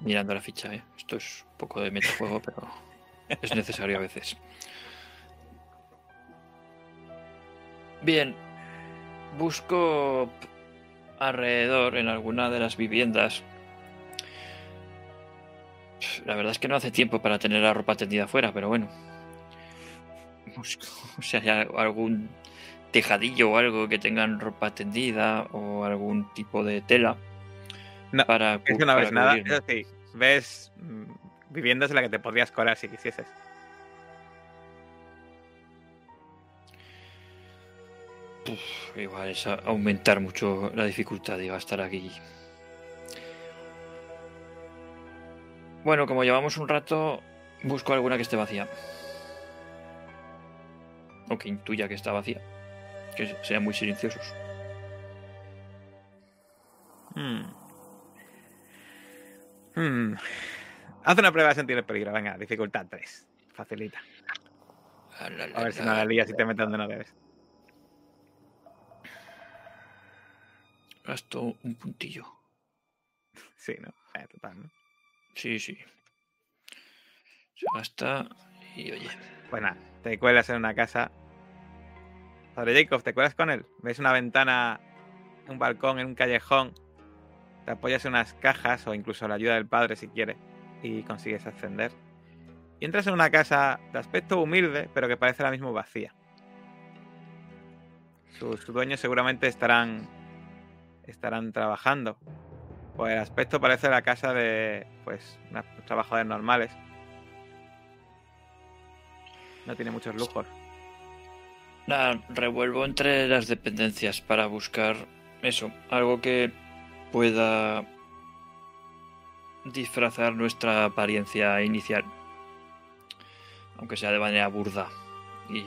Mirando la ficha, ¿eh? Esto es un poco de metajuego, pero es necesario a veces. Bien, busco alrededor en alguna de las viviendas. La verdad es que no hace tiempo para tener la ropa tendida afuera, pero bueno. Busco si hay al- algún tejadillo o algo que tengan ropa tendida o algún tipo de tela. No, para Es que no para ves nada. cubrirme. Eso sí, ves viviendas en las que te podrías colar si quisieses. Igual es aumentar mucho la dificultad de estar aquí. Bueno, como llevamos un rato, busco alguna que esté vacía. O que intuya que está vacía. Que sean muy silenciosos. Hmm. Hmm. Haz una prueba de sentir el peligro. Venga, dificultad 3. Facilita. A ver si no la lías y te metes donde no debes. Gasto un puntillo. Sí, ¿no? Eh, total, ¿no? Sí, sí. Se gasta y oye. Pues nada, te cuelas en una casa. Padre Jacob, ¿te cuelas con él? Ves una ventana, un balcón en un callejón. Te apoyas en unas cajas o incluso la ayuda del padre si quieres y consigues ascender. Y entras en una casa de aspecto humilde, pero que parece ahora mismo vacía. Sus dueños seguramente estarán estarán trabajando. Pues el aspecto parece la casa de pues unos trabajadores normales. No tiene muchos lujos. Nada, revuelvo entre las dependencias para buscar eso, algo que pueda disfrazar nuestra apariencia inicial. Aunque sea de manera burda y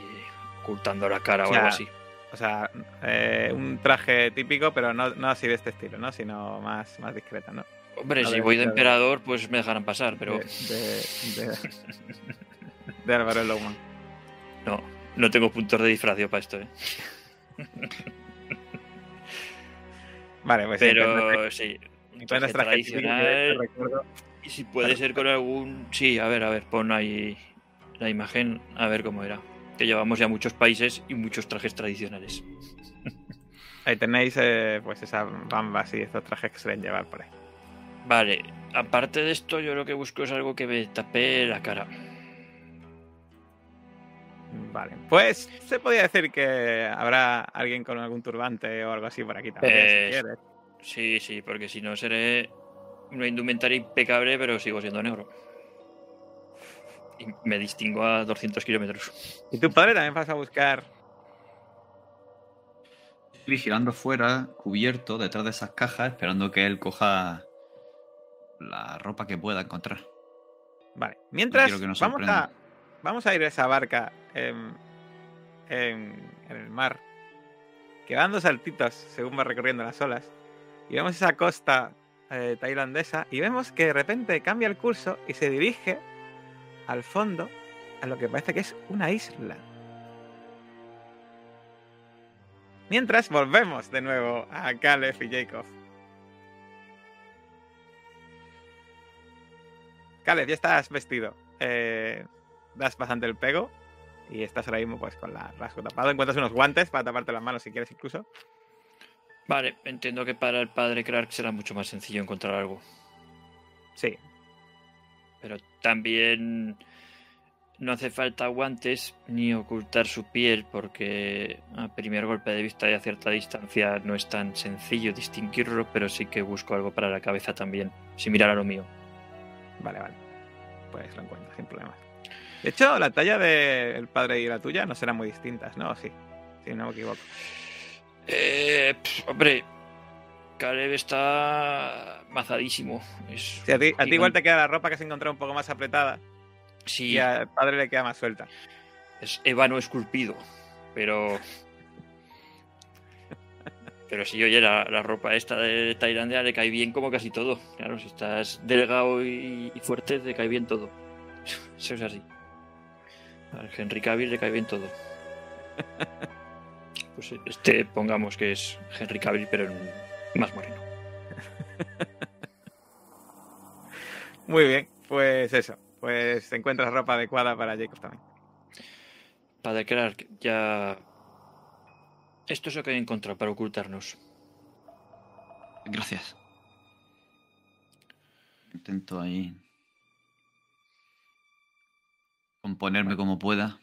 ocultando la cara o O sea, algo así. O sea, eh, un traje típico, pero no, no así de este estilo, ¿no? Sino más, más discreto, ¿no? Hombre, si voy de emperador, pues me dejarán pasar, pero De, de, Álvaro Lowman. no, no tengo puntos de disfracio para esto, ¿eh? Vale, pues Pero sí, un traje tradicional. Y si puede ser con algún... Sí, a ver, a ver, pon ahí la imagen, a ver cómo era. Que llevamos ya muchos países y muchos trajes tradicionales. Ahí tenéis eh, pues esas bambas y esos trajes que suelen llevar por ahí. Vale, aparte de esto, yo lo que busco es algo que me tape la cara. Vale, pues se podría decir que habrá alguien con algún turbante o algo así por aquí también, Eh, si quieres. Sí, sí, porque si no seré una indumentaria impecable, pero sigo siendo negro. Y me distingo a 200 kilómetros. ¿Y tu padre también vas a buscar? Estoy vigilando fuera, cubierto, detrás de esas cajas, esperando que él coja la ropa que pueda encontrar. Vale, mientras quiero que nos vamos, a, vamos a ir a esa barca en, en- en el mar, que va dando saltitos según va recorriendo las olas, y vemos esa costa eh, tailandesa, y vemos que de repente cambia el curso y se dirige al fondo a lo que parece que es una isla. Mientras volvemos de nuevo a Caleb y Jacob. Caleb, ya estás vestido. Eh, das bastante el pego. Y estás ahora mismo pues con la rasgo tapado. Encuentras unos guantes para taparte las manos si quieres incluso. Vale, entiendo que para el padre Clark será mucho más sencillo encontrar algo. Sí. Pero también no hace falta guantes ni ocultar su piel porque a primer golpe de vista y a cierta distancia no es tan sencillo distinguirlo, pero sí que busco algo para la cabeza también, sin mirar a lo mío. Vale, vale. Pues lo encuentras sin problemas. De hecho, la talla del padre y la tuya no serán muy distintas, ¿no? Sí. Si no me equivoco. Eh, hombre, Caleb está mazadísimo. Es Sí, a ti, a ti igual te queda la ropa que has encontrado un poco más apretada. Sí, Y al padre le queda más suelta. es ébano esculpido, pero. Pero sí, oye, la, la ropa esta de Tailandia le cae bien como casi todo. Claro, si estás delgado y, y fuerte, te cae bien todo. Eso es así. Al Henry Cavill le cae bien todo. Pues este, pongamos que es Henry Cavill, pero en- más moreno. Muy bien, pues eso. Pues encuentras ropa adecuada para Jacob también. Padre Clark, ya. Esto es lo que he encontrado para ocultarnos. Gracias. Intento ahí componerme como pueda.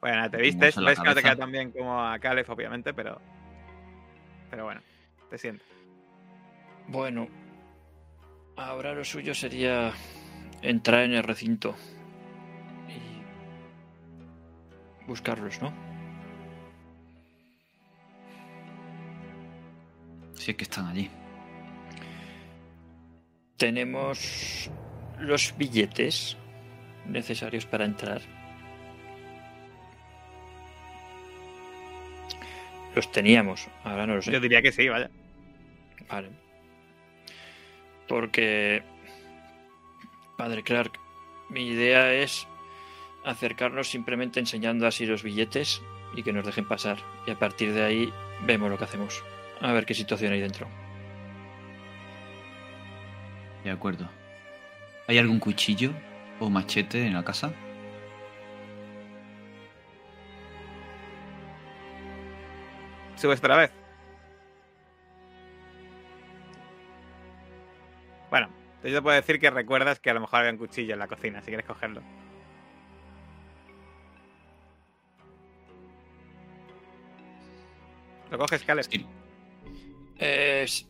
Bueno, te vistes, ves que no te queda tan bien como a Caleb, obviamente, pero. Pero bueno, te sientes. Bueno, ahora lo suyo sería entrar en el recinto y buscarlos, ¿no? Si es que están allí. Tenemos los billetes necesarios para entrar. Los teníamos, ahora no lo sé. Yo diría que sí, vaya. Vale. Porque, padre Clark, mi idea es acercarnos simplemente enseñando así los billetes y que nos dejen pasar. Y a partir de ahí vemos lo que hacemos. A ver qué situación hay dentro. De acuerdo. ¿Hay algún cuchillo o machete en la casa? Subes otra vez. Bueno, yo te puedo decir que recuerdas que a lo mejor había un cuchillo en la cocina, si quieres cogerlo. ¿Lo coges, Caleb? Sí. Es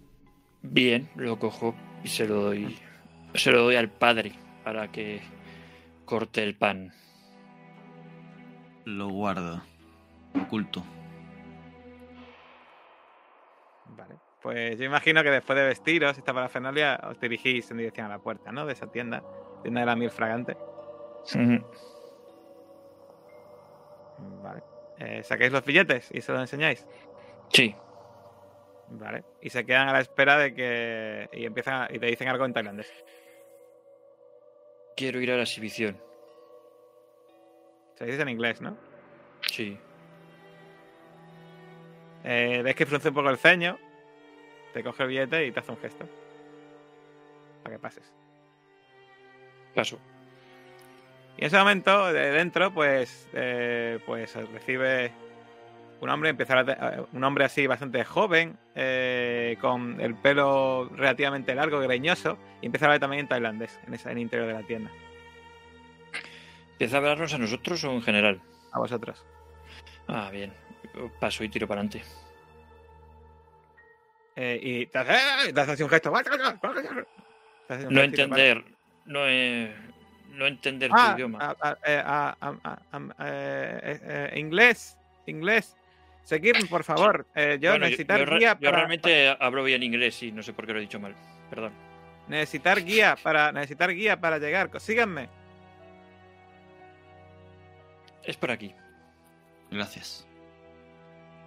bien, lo cojo y se lo doy. Se lo doy al padre para que corte el pan. Lo guardo. Oculto. Pues yo imagino que después de vestiros esta parafernalia os dirigís en dirección a la puerta, ¿no? De esa tienda, tienda de la miel fragante. Vale. Eh, ¿Saquéis los billetes y se los enseñáis? Sí, Vale. Y se quedan a la espera de que. Y empiezan a- y te dicen algo en tailandés. quiero ir a la exhibición. Se dice en inglés, ¿no? Sí. Eh, ves que frunce un poco el ceño, te coge el billete y te hace un gesto. Para que pases. Paso. Y en ese momento, de dentro, pues, eh, pues recibe un hombre, empieza a- eh, un hombre así bastante joven, eh, con el pelo relativamente largo, greñoso, y empieza a hablar también en tailandés, en, esa, en el interior de la tienda. ¿Empieza a hablarnos a nosotros o en general? A vosotros. Ah, bien. Paso y tiro para adelante. Eh, y te hace, te hace así un gesto. Te hace un No para- entender. No, eh, no entender tu Ah, idioma. eh, eh, inglés, inglés. Seguirme, por favor. Eh, yo Bueno, necesitar yo guía yo para, realmente hablo bien inglés y no sé por qué lo he dicho mal. Perdón. necesitar guía para necesitar guía para llegar. Síganme. Es por aquí. Gracias.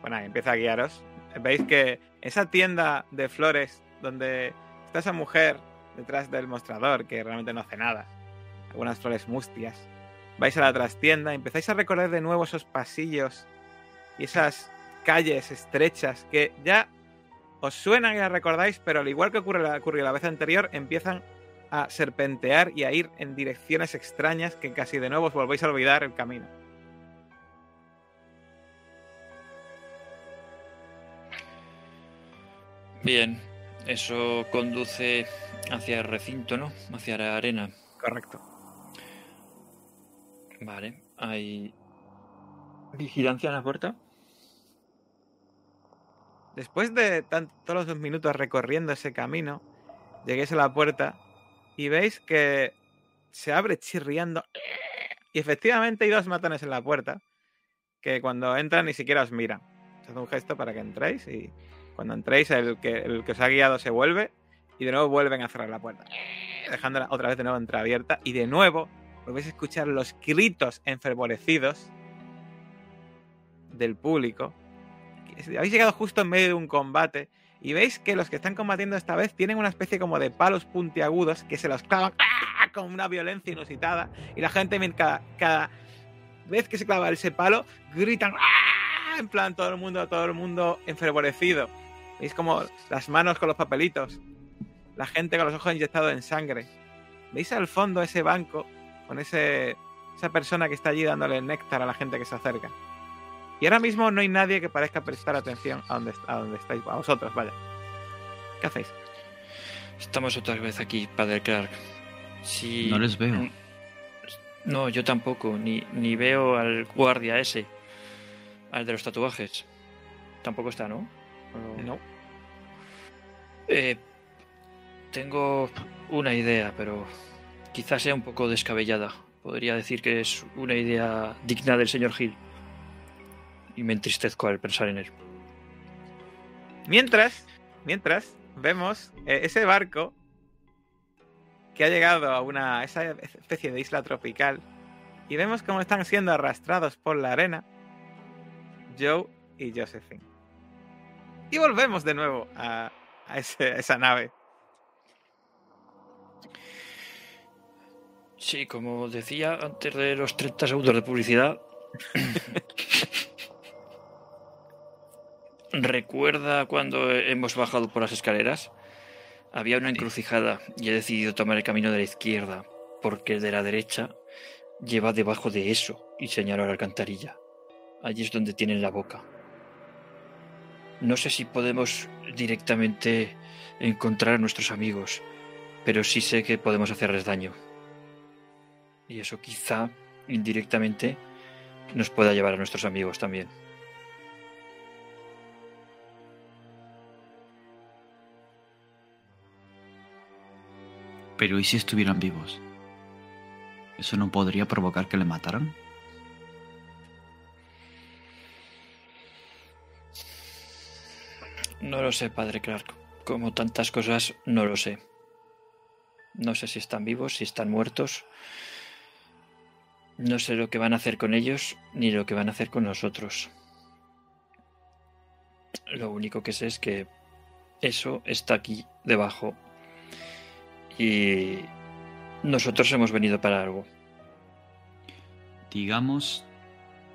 Bueno, ahí empieza a guiaros. Veis que esa tienda de flores donde está esa mujer detrás del mostrador que realmente no hace nada. Algunas flores mustias. Vais a la trastienda empezáis a recorrer de nuevo esos pasillos y esas calles estrechas que ya os suenan y las recordáis, pero al igual que ocurre la, ocurrió la vez anterior, empiezan a serpentear y a ir en direcciones extrañas que casi de nuevo os volvéis a olvidar el camino. Bien. Eso conduce hacia el recinto, ¿no? Hacia la arena. Correcto. Vale. Hay vigilancia en la puerta. Después de tan- todos los minutos recorriendo ese camino, lleguéis a la puerta y veis que se abre chirriando. Y efectivamente hay dos matones en la puerta que cuando entran ni siquiera os miran. Os hace un gesto para que entréis y cuando entréis el que, el que os ha guiado se vuelve y de nuevo vuelven a cerrar la puerta. Dejándola otra vez de nuevo entreabierta y de nuevo volvéis a escuchar los gritos enfervorecidos del público habéis llegado justo en medio de un combate y veis que los que están combatiendo esta vez tienen una especie como de palos puntiagudos que se los clavan ¡ah! con una violencia inusitada y la gente cada, cada vez que se clava ese palo gritan ¡ah! en plan todo el mundo todo el mundo enfervorecido veis como las manos con los papelitos la gente con los ojos inyectados en sangre veis al fondo ese banco con ese esa persona que está allí dándole néctar a la gente que se acerca y ahora mismo no hay nadie que parezca prestar atención a donde, a donde estáis, a vosotros, vaya. ¿Qué hacéis? Estamos otra vez aquí, Padre Clark. No les veo. No, yo tampoco. Ni, ni veo al guardia ese. Al de los tatuajes. Tampoco está, ¿no? No. Eh, tengo una idea, pero quizás sea un poco descabellada. Podría decir que es una idea digna del señor Hill. Y me entristezco al pensar en él. Mientras, mientras, vemos eh, ese barco que ha llegado a una esa especie de isla tropical y vemos cómo están siendo arrastrados por la arena Joe y Josephine. Y volvemos de nuevo a, a ese- a esa nave. Sí, como decía antes de los 30 segundos de publicidad. ¿Recuerda cuando hemos bajado por las escaleras? Había una encrucijada y he decidido tomar el camino de la izquierda, porque el de la derecha lleva debajo de eso y señaló la alcantarilla. Allí es donde tienen la boca. No sé si podemos directamente encontrar a nuestros amigos, pero sí sé que podemos hacerles daño. Y eso quizá indirectamente nos pueda llevar a nuestros amigos también. Pero ¿y si estuvieran vivos? ¿Eso no podría provocar que le mataran? No lo sé, padre Clark. Como tantas cosas, no lo sé. No sé si están vivos, si están muertos. No sé lo que van a hacer con ellos, ni lo que van a hacer con nosotros. Lo único que sé es que eso está aquí debajo. Y nosotros hemos venido para algo. Digamos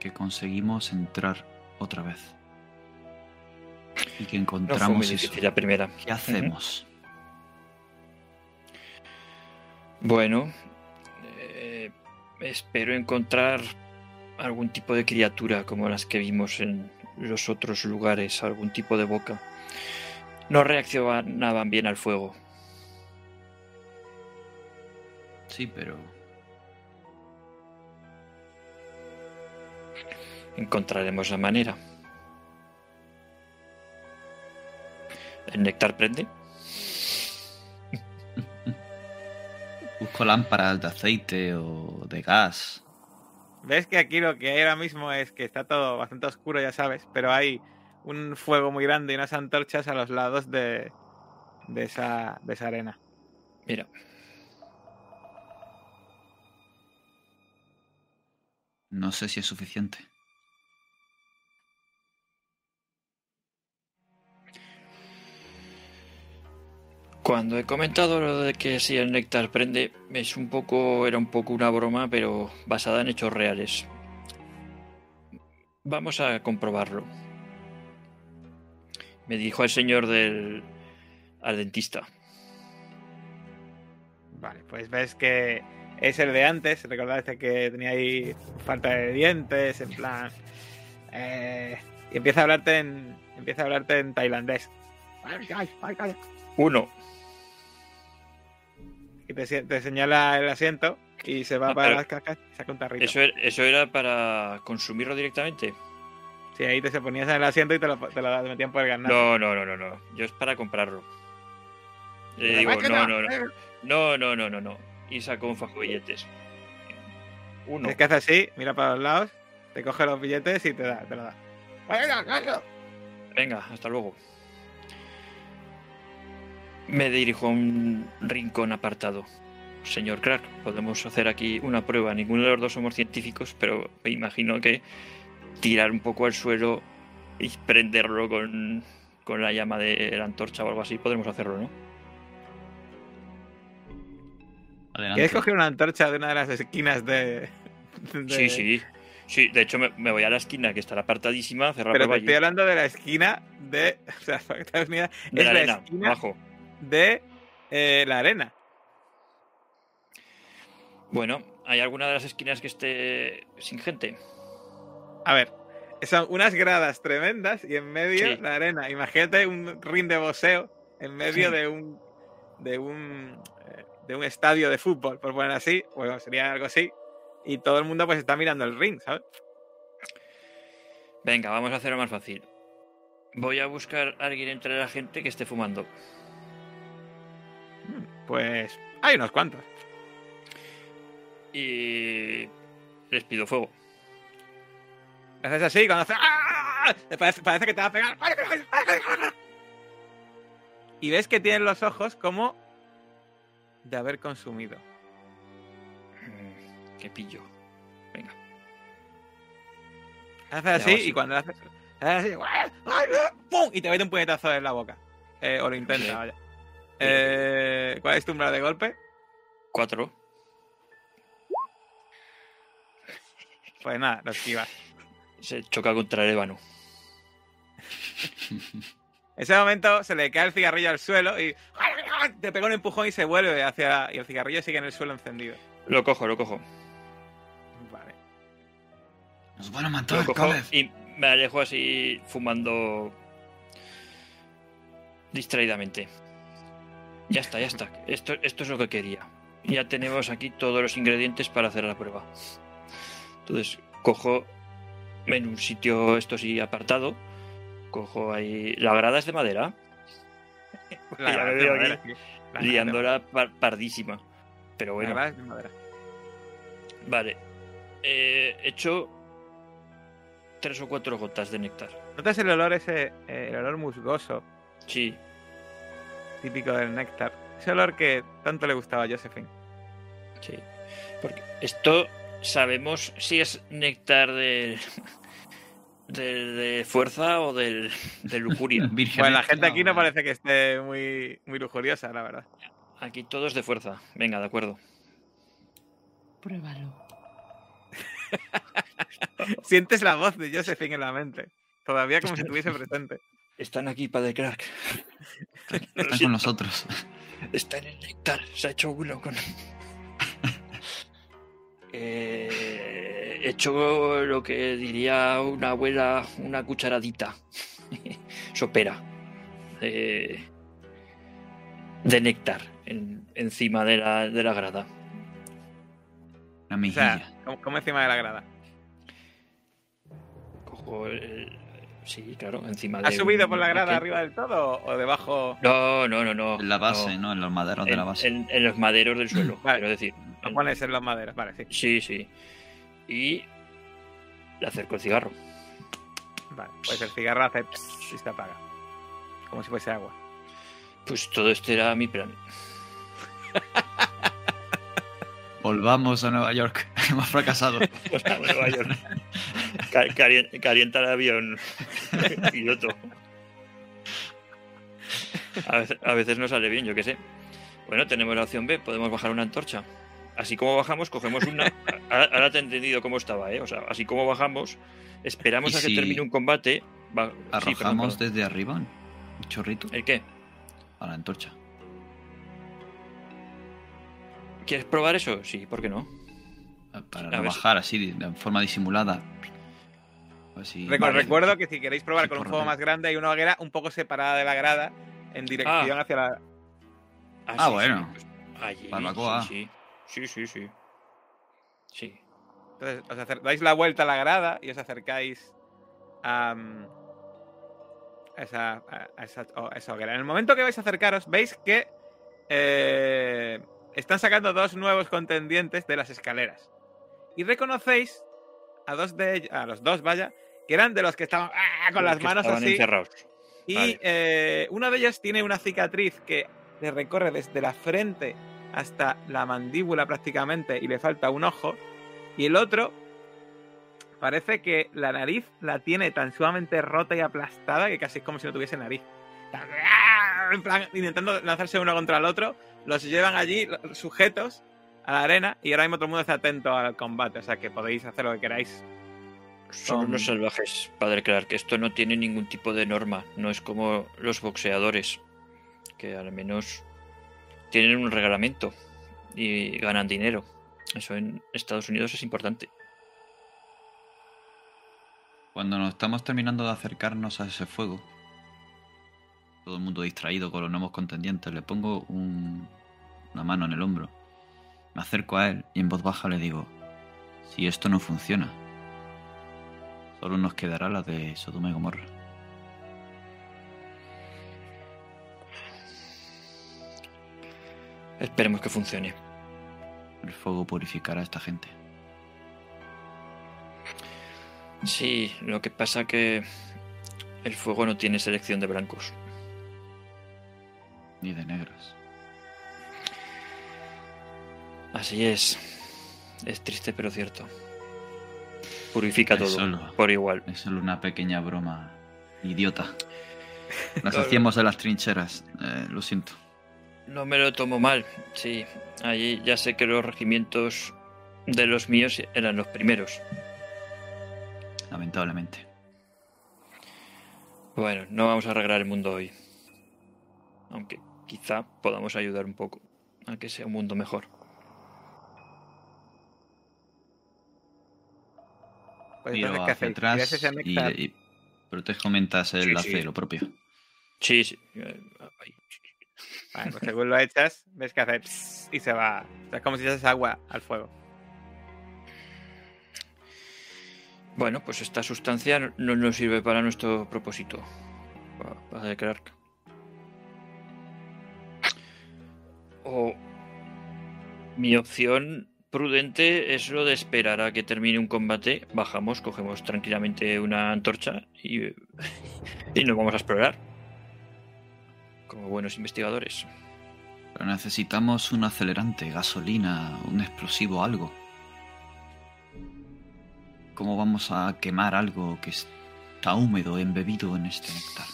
que conseguimos entrar otra vez. Y que No fue muy encontramos eso. difícil la primera. ¿Qué hacemos? Bueno, eh, espero encontrar algún tipo de criatura como las que vimos en los otros lugares, algún tipo de boca. No reaccionaban bien al fuego. Sí, pero Encontraremos la manera. ¿El néctar prende? busco lámparas de aceite o de gas. Ves que aquí lo que hay ahora mismo es que está todo bastante oscuro, ya sabes, pero hay un fuego muy grande y unas antorchas a los lados de, de, esa, de esa arena. Mira, No sé si es suficiente. Cuando he comentado lo de que si el néctar prende, es un poco, era un poco una broma, pero basada en hechos reales. Vamos a comprobarlo. Me dijo el señor del al dentista. Vale, pues ves que es el de antes. Recordad este que tenía ahí falta de dientes, en plan. eh, y empieza a hablarte en. Empieza a hablarte en tailandés. Uno. Y te, se- te señala el asiento y se va Ah, para las cacas y saca un tarrito. Eso era, eso era para consumirlo directamente. Sí, ahí te se ponías en el asiento y te lo, te lo metían por el ganado. No, no, no, no, no. Yo es para comprarlo. Le digo, no, no, no. No, no, no, no, no. Y sacó un fajo de billetes. Uno. Es que hace así, mira para los lados, te coge los billetes y te da, te lo da. Venga, hasta luego. Me dirijo a un rincón apartado. Señor Clark, podemos hacer aquí una prueba. Ninguno de los dos somos científicos, pero me imagino que tirar un poco al suelo y prenderlo con, con la llama de la antorcha o algo así, podremos hacerlo, ¿no? Adelante. ¿Quieres coger una antorcha de una de las esquinas de. de- Sí, sí. Sí, de hecho me, me voy a la esquina que estará apartadísima, cerrar Pero te estoy hablando de la esquina de. O sea, para que te hagas una idea, de es la la arena, esquina abajo. De eh, la arena. Bueno, ¿hay alguna de las esquinas que esté sin gente? A ver, son unas gradas tremendas y en medio Sí. la arena. Imagínate un ring de boxeo en medio Sí. de un. de un. de un estadio de fútbol, por poner así. Bueno, sería algo así. Y todo el mundo pues está mirando el ring, ¿sabes? Venga, vamos a hacerlo más fácil. Voy a buscar a alguien entre la gente que esté fumando. Pues hay unos cuantos. Y les pido fuego. Haces así cuando hace. ¡Ah! Parece, parece que te va a pegar. Y ves que tienen los ojos como de haber consumido. Mm, ¿Qué pillo? Venga. Haces así y cuando haces. haces así, ¡pum! Y te mete un puñetazo en la boca. Eh, o lo intenta, vaya. Eh, ¿Cuál es tu umbral de golpe? Cuatro. Pues nada, lo esquivas. Se choca contra el ébano. En ese momento se le cae el cigarrillo al suelo y te pega un empujón y se vuelve hacia. Y el cigarrillo sigue en el suelo encendido. Lo cojo, lo cojo. Vale. Nos van a Lo matar, cojo Caleb. y me alejo así fumando distraídamente. Ya está, ya está. Esto, esto es lo que quería. Ya tenemos aquí todos los ingredientes para hacer la prueba. Entonces, cojo en un sitio, esto sí, apartado. Cojo ahí. La grada es de madera, La Ya grada me veo madera, aquí. La liándola par- pardísima. Pero La bueno, grada es de madera. vale. Eh, He hecho tres o cuatro gotas de néctar. ¿Notas el olor ese, eh, el olor musgoso, Sí, típico del néctar? Ese olor que tanto le gustaba a Josephine. Sí. Porque esto sabemos si es néctar de, de, de fuerza o del, de lujuria. Virgen Bueno, la gente aquí no parece que esté muy, muy lujuriosa, la verdad. Aquí todo es de fuerza. Venga, de acuerdo. Pruébalo. Sientes la voz de Josephine en la mente. Todavía como si estuviese presente. Están aquí, padre crack. Están con siento, nosotros. Está en el néctar. Se ha hecho uno con. Eh, he hecho lo que diría una abuela, una cucharadita sopera de, de néctar en- encima de la, de la grada. Una O mejilla. sea, como, como encima de la grada. Cojo el- Sí, claro, encima de. ¿Has subido un por la grada arriba del todo o debajo? No, no, no, no. en la base, no. ¿no? En los maderos de la base. en- en los maderos del suelo, Vale. quiero decir. Lo pones en los maderos, vale, sí. Sí, sí. Y le acerco el cigarro. Vale, pues el cigarro hace pss y se apaga. Como si fuese agua. Pues todo este era mi plan. Volvamos a Nueva York. Hemos fracasado. Pues a Nueva York. Calienta el avión. Piloto. A veces, a veces no sale bien, yo qué sé. Bueno, tenemos la opción B, podemos bajar una antorcha. Así como bajamos, cogemos una. Ahora, ahora te he entendido cómo estaba, ¿eh? O sea, así como bajamos, esperamos ¿Y a que si termine un combate. va- sí, perdón, Arrojamos perdón. desde arriba un chorrito ¿El qué? a la antorcha. ¿Quieres probar eso? Sí, ¿por qué no? Para A no ver. bajar así, de forma disimulada. Así, Recu- Vale. Recuerdo que si queréis probar Sí, con un fuego más grande hay una hoguera un poco separada de la grada en dirección hacia la... Ah, bueno. pues allí, Barbacoa. Sí, sí, sí, sí. Sí. Entonces os acer- dais la vuelta a la grada y os acercáis a, mm, a esa, a- a esa, o- a esa hoguera. En el momento que vais a acercaros, veis que eh, están sacando dos nuevos contendientes de las escaleras. Y reconocéis a dos de ellos, a los dos, vaya, que eran de los que estaban ¡ah! con Los las manos así. encerrados. Y Vale. eh, uno de ellos tiene una cicatriz que le recorre desde la frente hasta la mandíbula prácticamente y le falta un ojo. Y el otro parece que la nariz la tiene tan sumamente rota y aplastada que casi es como si no tuviese nariz. En plan, intentando lanzarse uno contra el otro, los llevan allí sujetos a la arena y ahora mismo todo el mundo está atento al combate, o sea que podéis hacer lo que queráis. Son unos salvajes, padre Clark. Esto no tiene ningún tipo de norma. No es como los boxeadores, que al menos tienen un reglamento y ganan dinero. Eso en Estados Unidos es importante. Cuando nos estamos terminando de acercarnos a ese fuego, todo el mundo distraído con los nuevos contendientes, le pongo un- una mano en el hombro, me acerco a él y en voz baja le digo, si esto no funciona, solo nos quedará la de Sodoma y Gomorra. Esperemos que funcione. El fuego purificará a esta gente. Sí, lo que pasa que el fuego no tiene selección de blancos. Ni de negras. Así es. Es triste pero cierto. Purifica Es todo solo- por igual. Es solo una pequeña broma idiota. Las Claro. hacíamos de las trincheras, eh, lo siento. No me lo tomo mal, sí. Allí ya sé que los regimientos de los míos eran los primeros. Lamentablemente. Bueno, no vamos a arreglar el mundo hoy. Aunque quizá podamos ayudar un poco a que sea un mundo mejor. Pues Miro entonces, ¿qué hacia hacéis? atrás ¿Tiráis ese y, néctar? y protejo mientras él Sí, hace sí. lo propio. Sí, sí. eh, ahí. Vale, pues según lo echas, ves que hace pss y se va. O sea, es como si echases agua al fuego. Bueno, pues esta sustancia no- no nos sirve para nuestro propósito. Pa- Padre Clark. O mi opción prudente es lo de esperar a que termine un combate. Bajamos, cogemos tranquilamente una antorcha y, y nos vamos a explorar. Como buenos investigadores. Pero necesitamos un acelerante, gasolina, un explosivo, algo. ¿Cómo vamos a quemar algo que está húmedo, embebido en este néctar?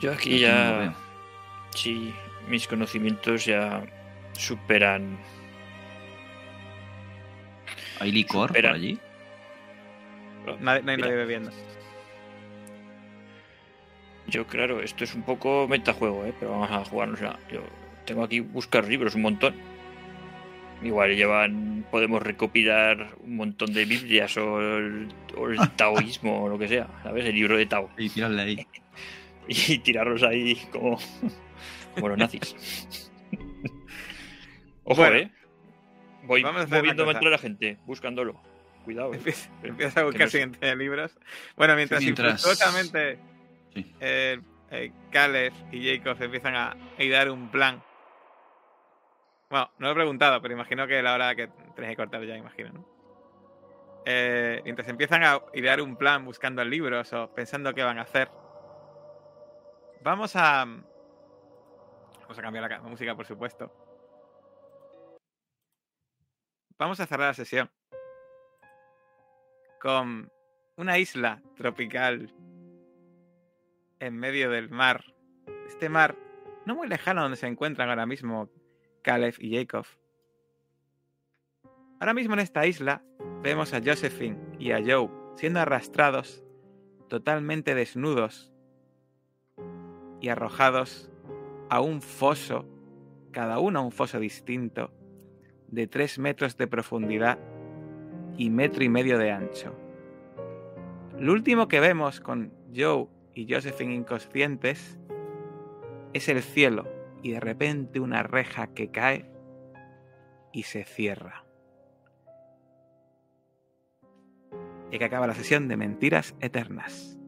Yo aquí no ya. Sí, mis conocimientos ya superan. ¿Hay licor por allí? Nadie- no hay Mira. nadie bebiendo. Yo, claro, esto es un poco metajuego, ¿eh? pero vamos a jugárnosla. Yo tengo aquí buscar libros un montón. Igual llevan, podemos recopilar un montón de Biblias o el, o el taoísmo o lo que sea, ¿sabes? El libro de Tao. Y tirarle ahí. Y tirarlos ahí como, como los nazis. Ojo, Bueno, ¿eh? Voy moviéndome entre la gente, buscándolo. Cuidado. ¿eh? Empieza, a buscar no siguiente libros. Bueno, mientras, Sí, mientras- infructuosamente Sí. eh, eh, Caleb y Jacob empiezan a idear un plan. Bueno, no lo he preguntado, pero imagino que la hora que tenéis que cortar ya, imagino, ¿no? Eh, mientras empiezan a idear un plan buscando libros o pensando qué van a hacer, vamos a. Vamos a cambiar la ca- música, por supuesto. Vamos a cerrar la sesión con una isla tropical en medio del mar. Este mar no muy lejano donde se encuentran ahora mismo Caleb y Jacob. Ahora mismo en esta isla vemos a Josephine y a Joe siendo arrastrados totalmente desnudos y arrojados a un foso, cada uno a un foso distinto, de 3 metros de profundidad y metro y medio de ancho. Lo último que vemos con Joe y Josephine inconscientes es el cielo y de repente una reja que cae y se cierra. Y que acaba la sesión de Mentiras Eternas.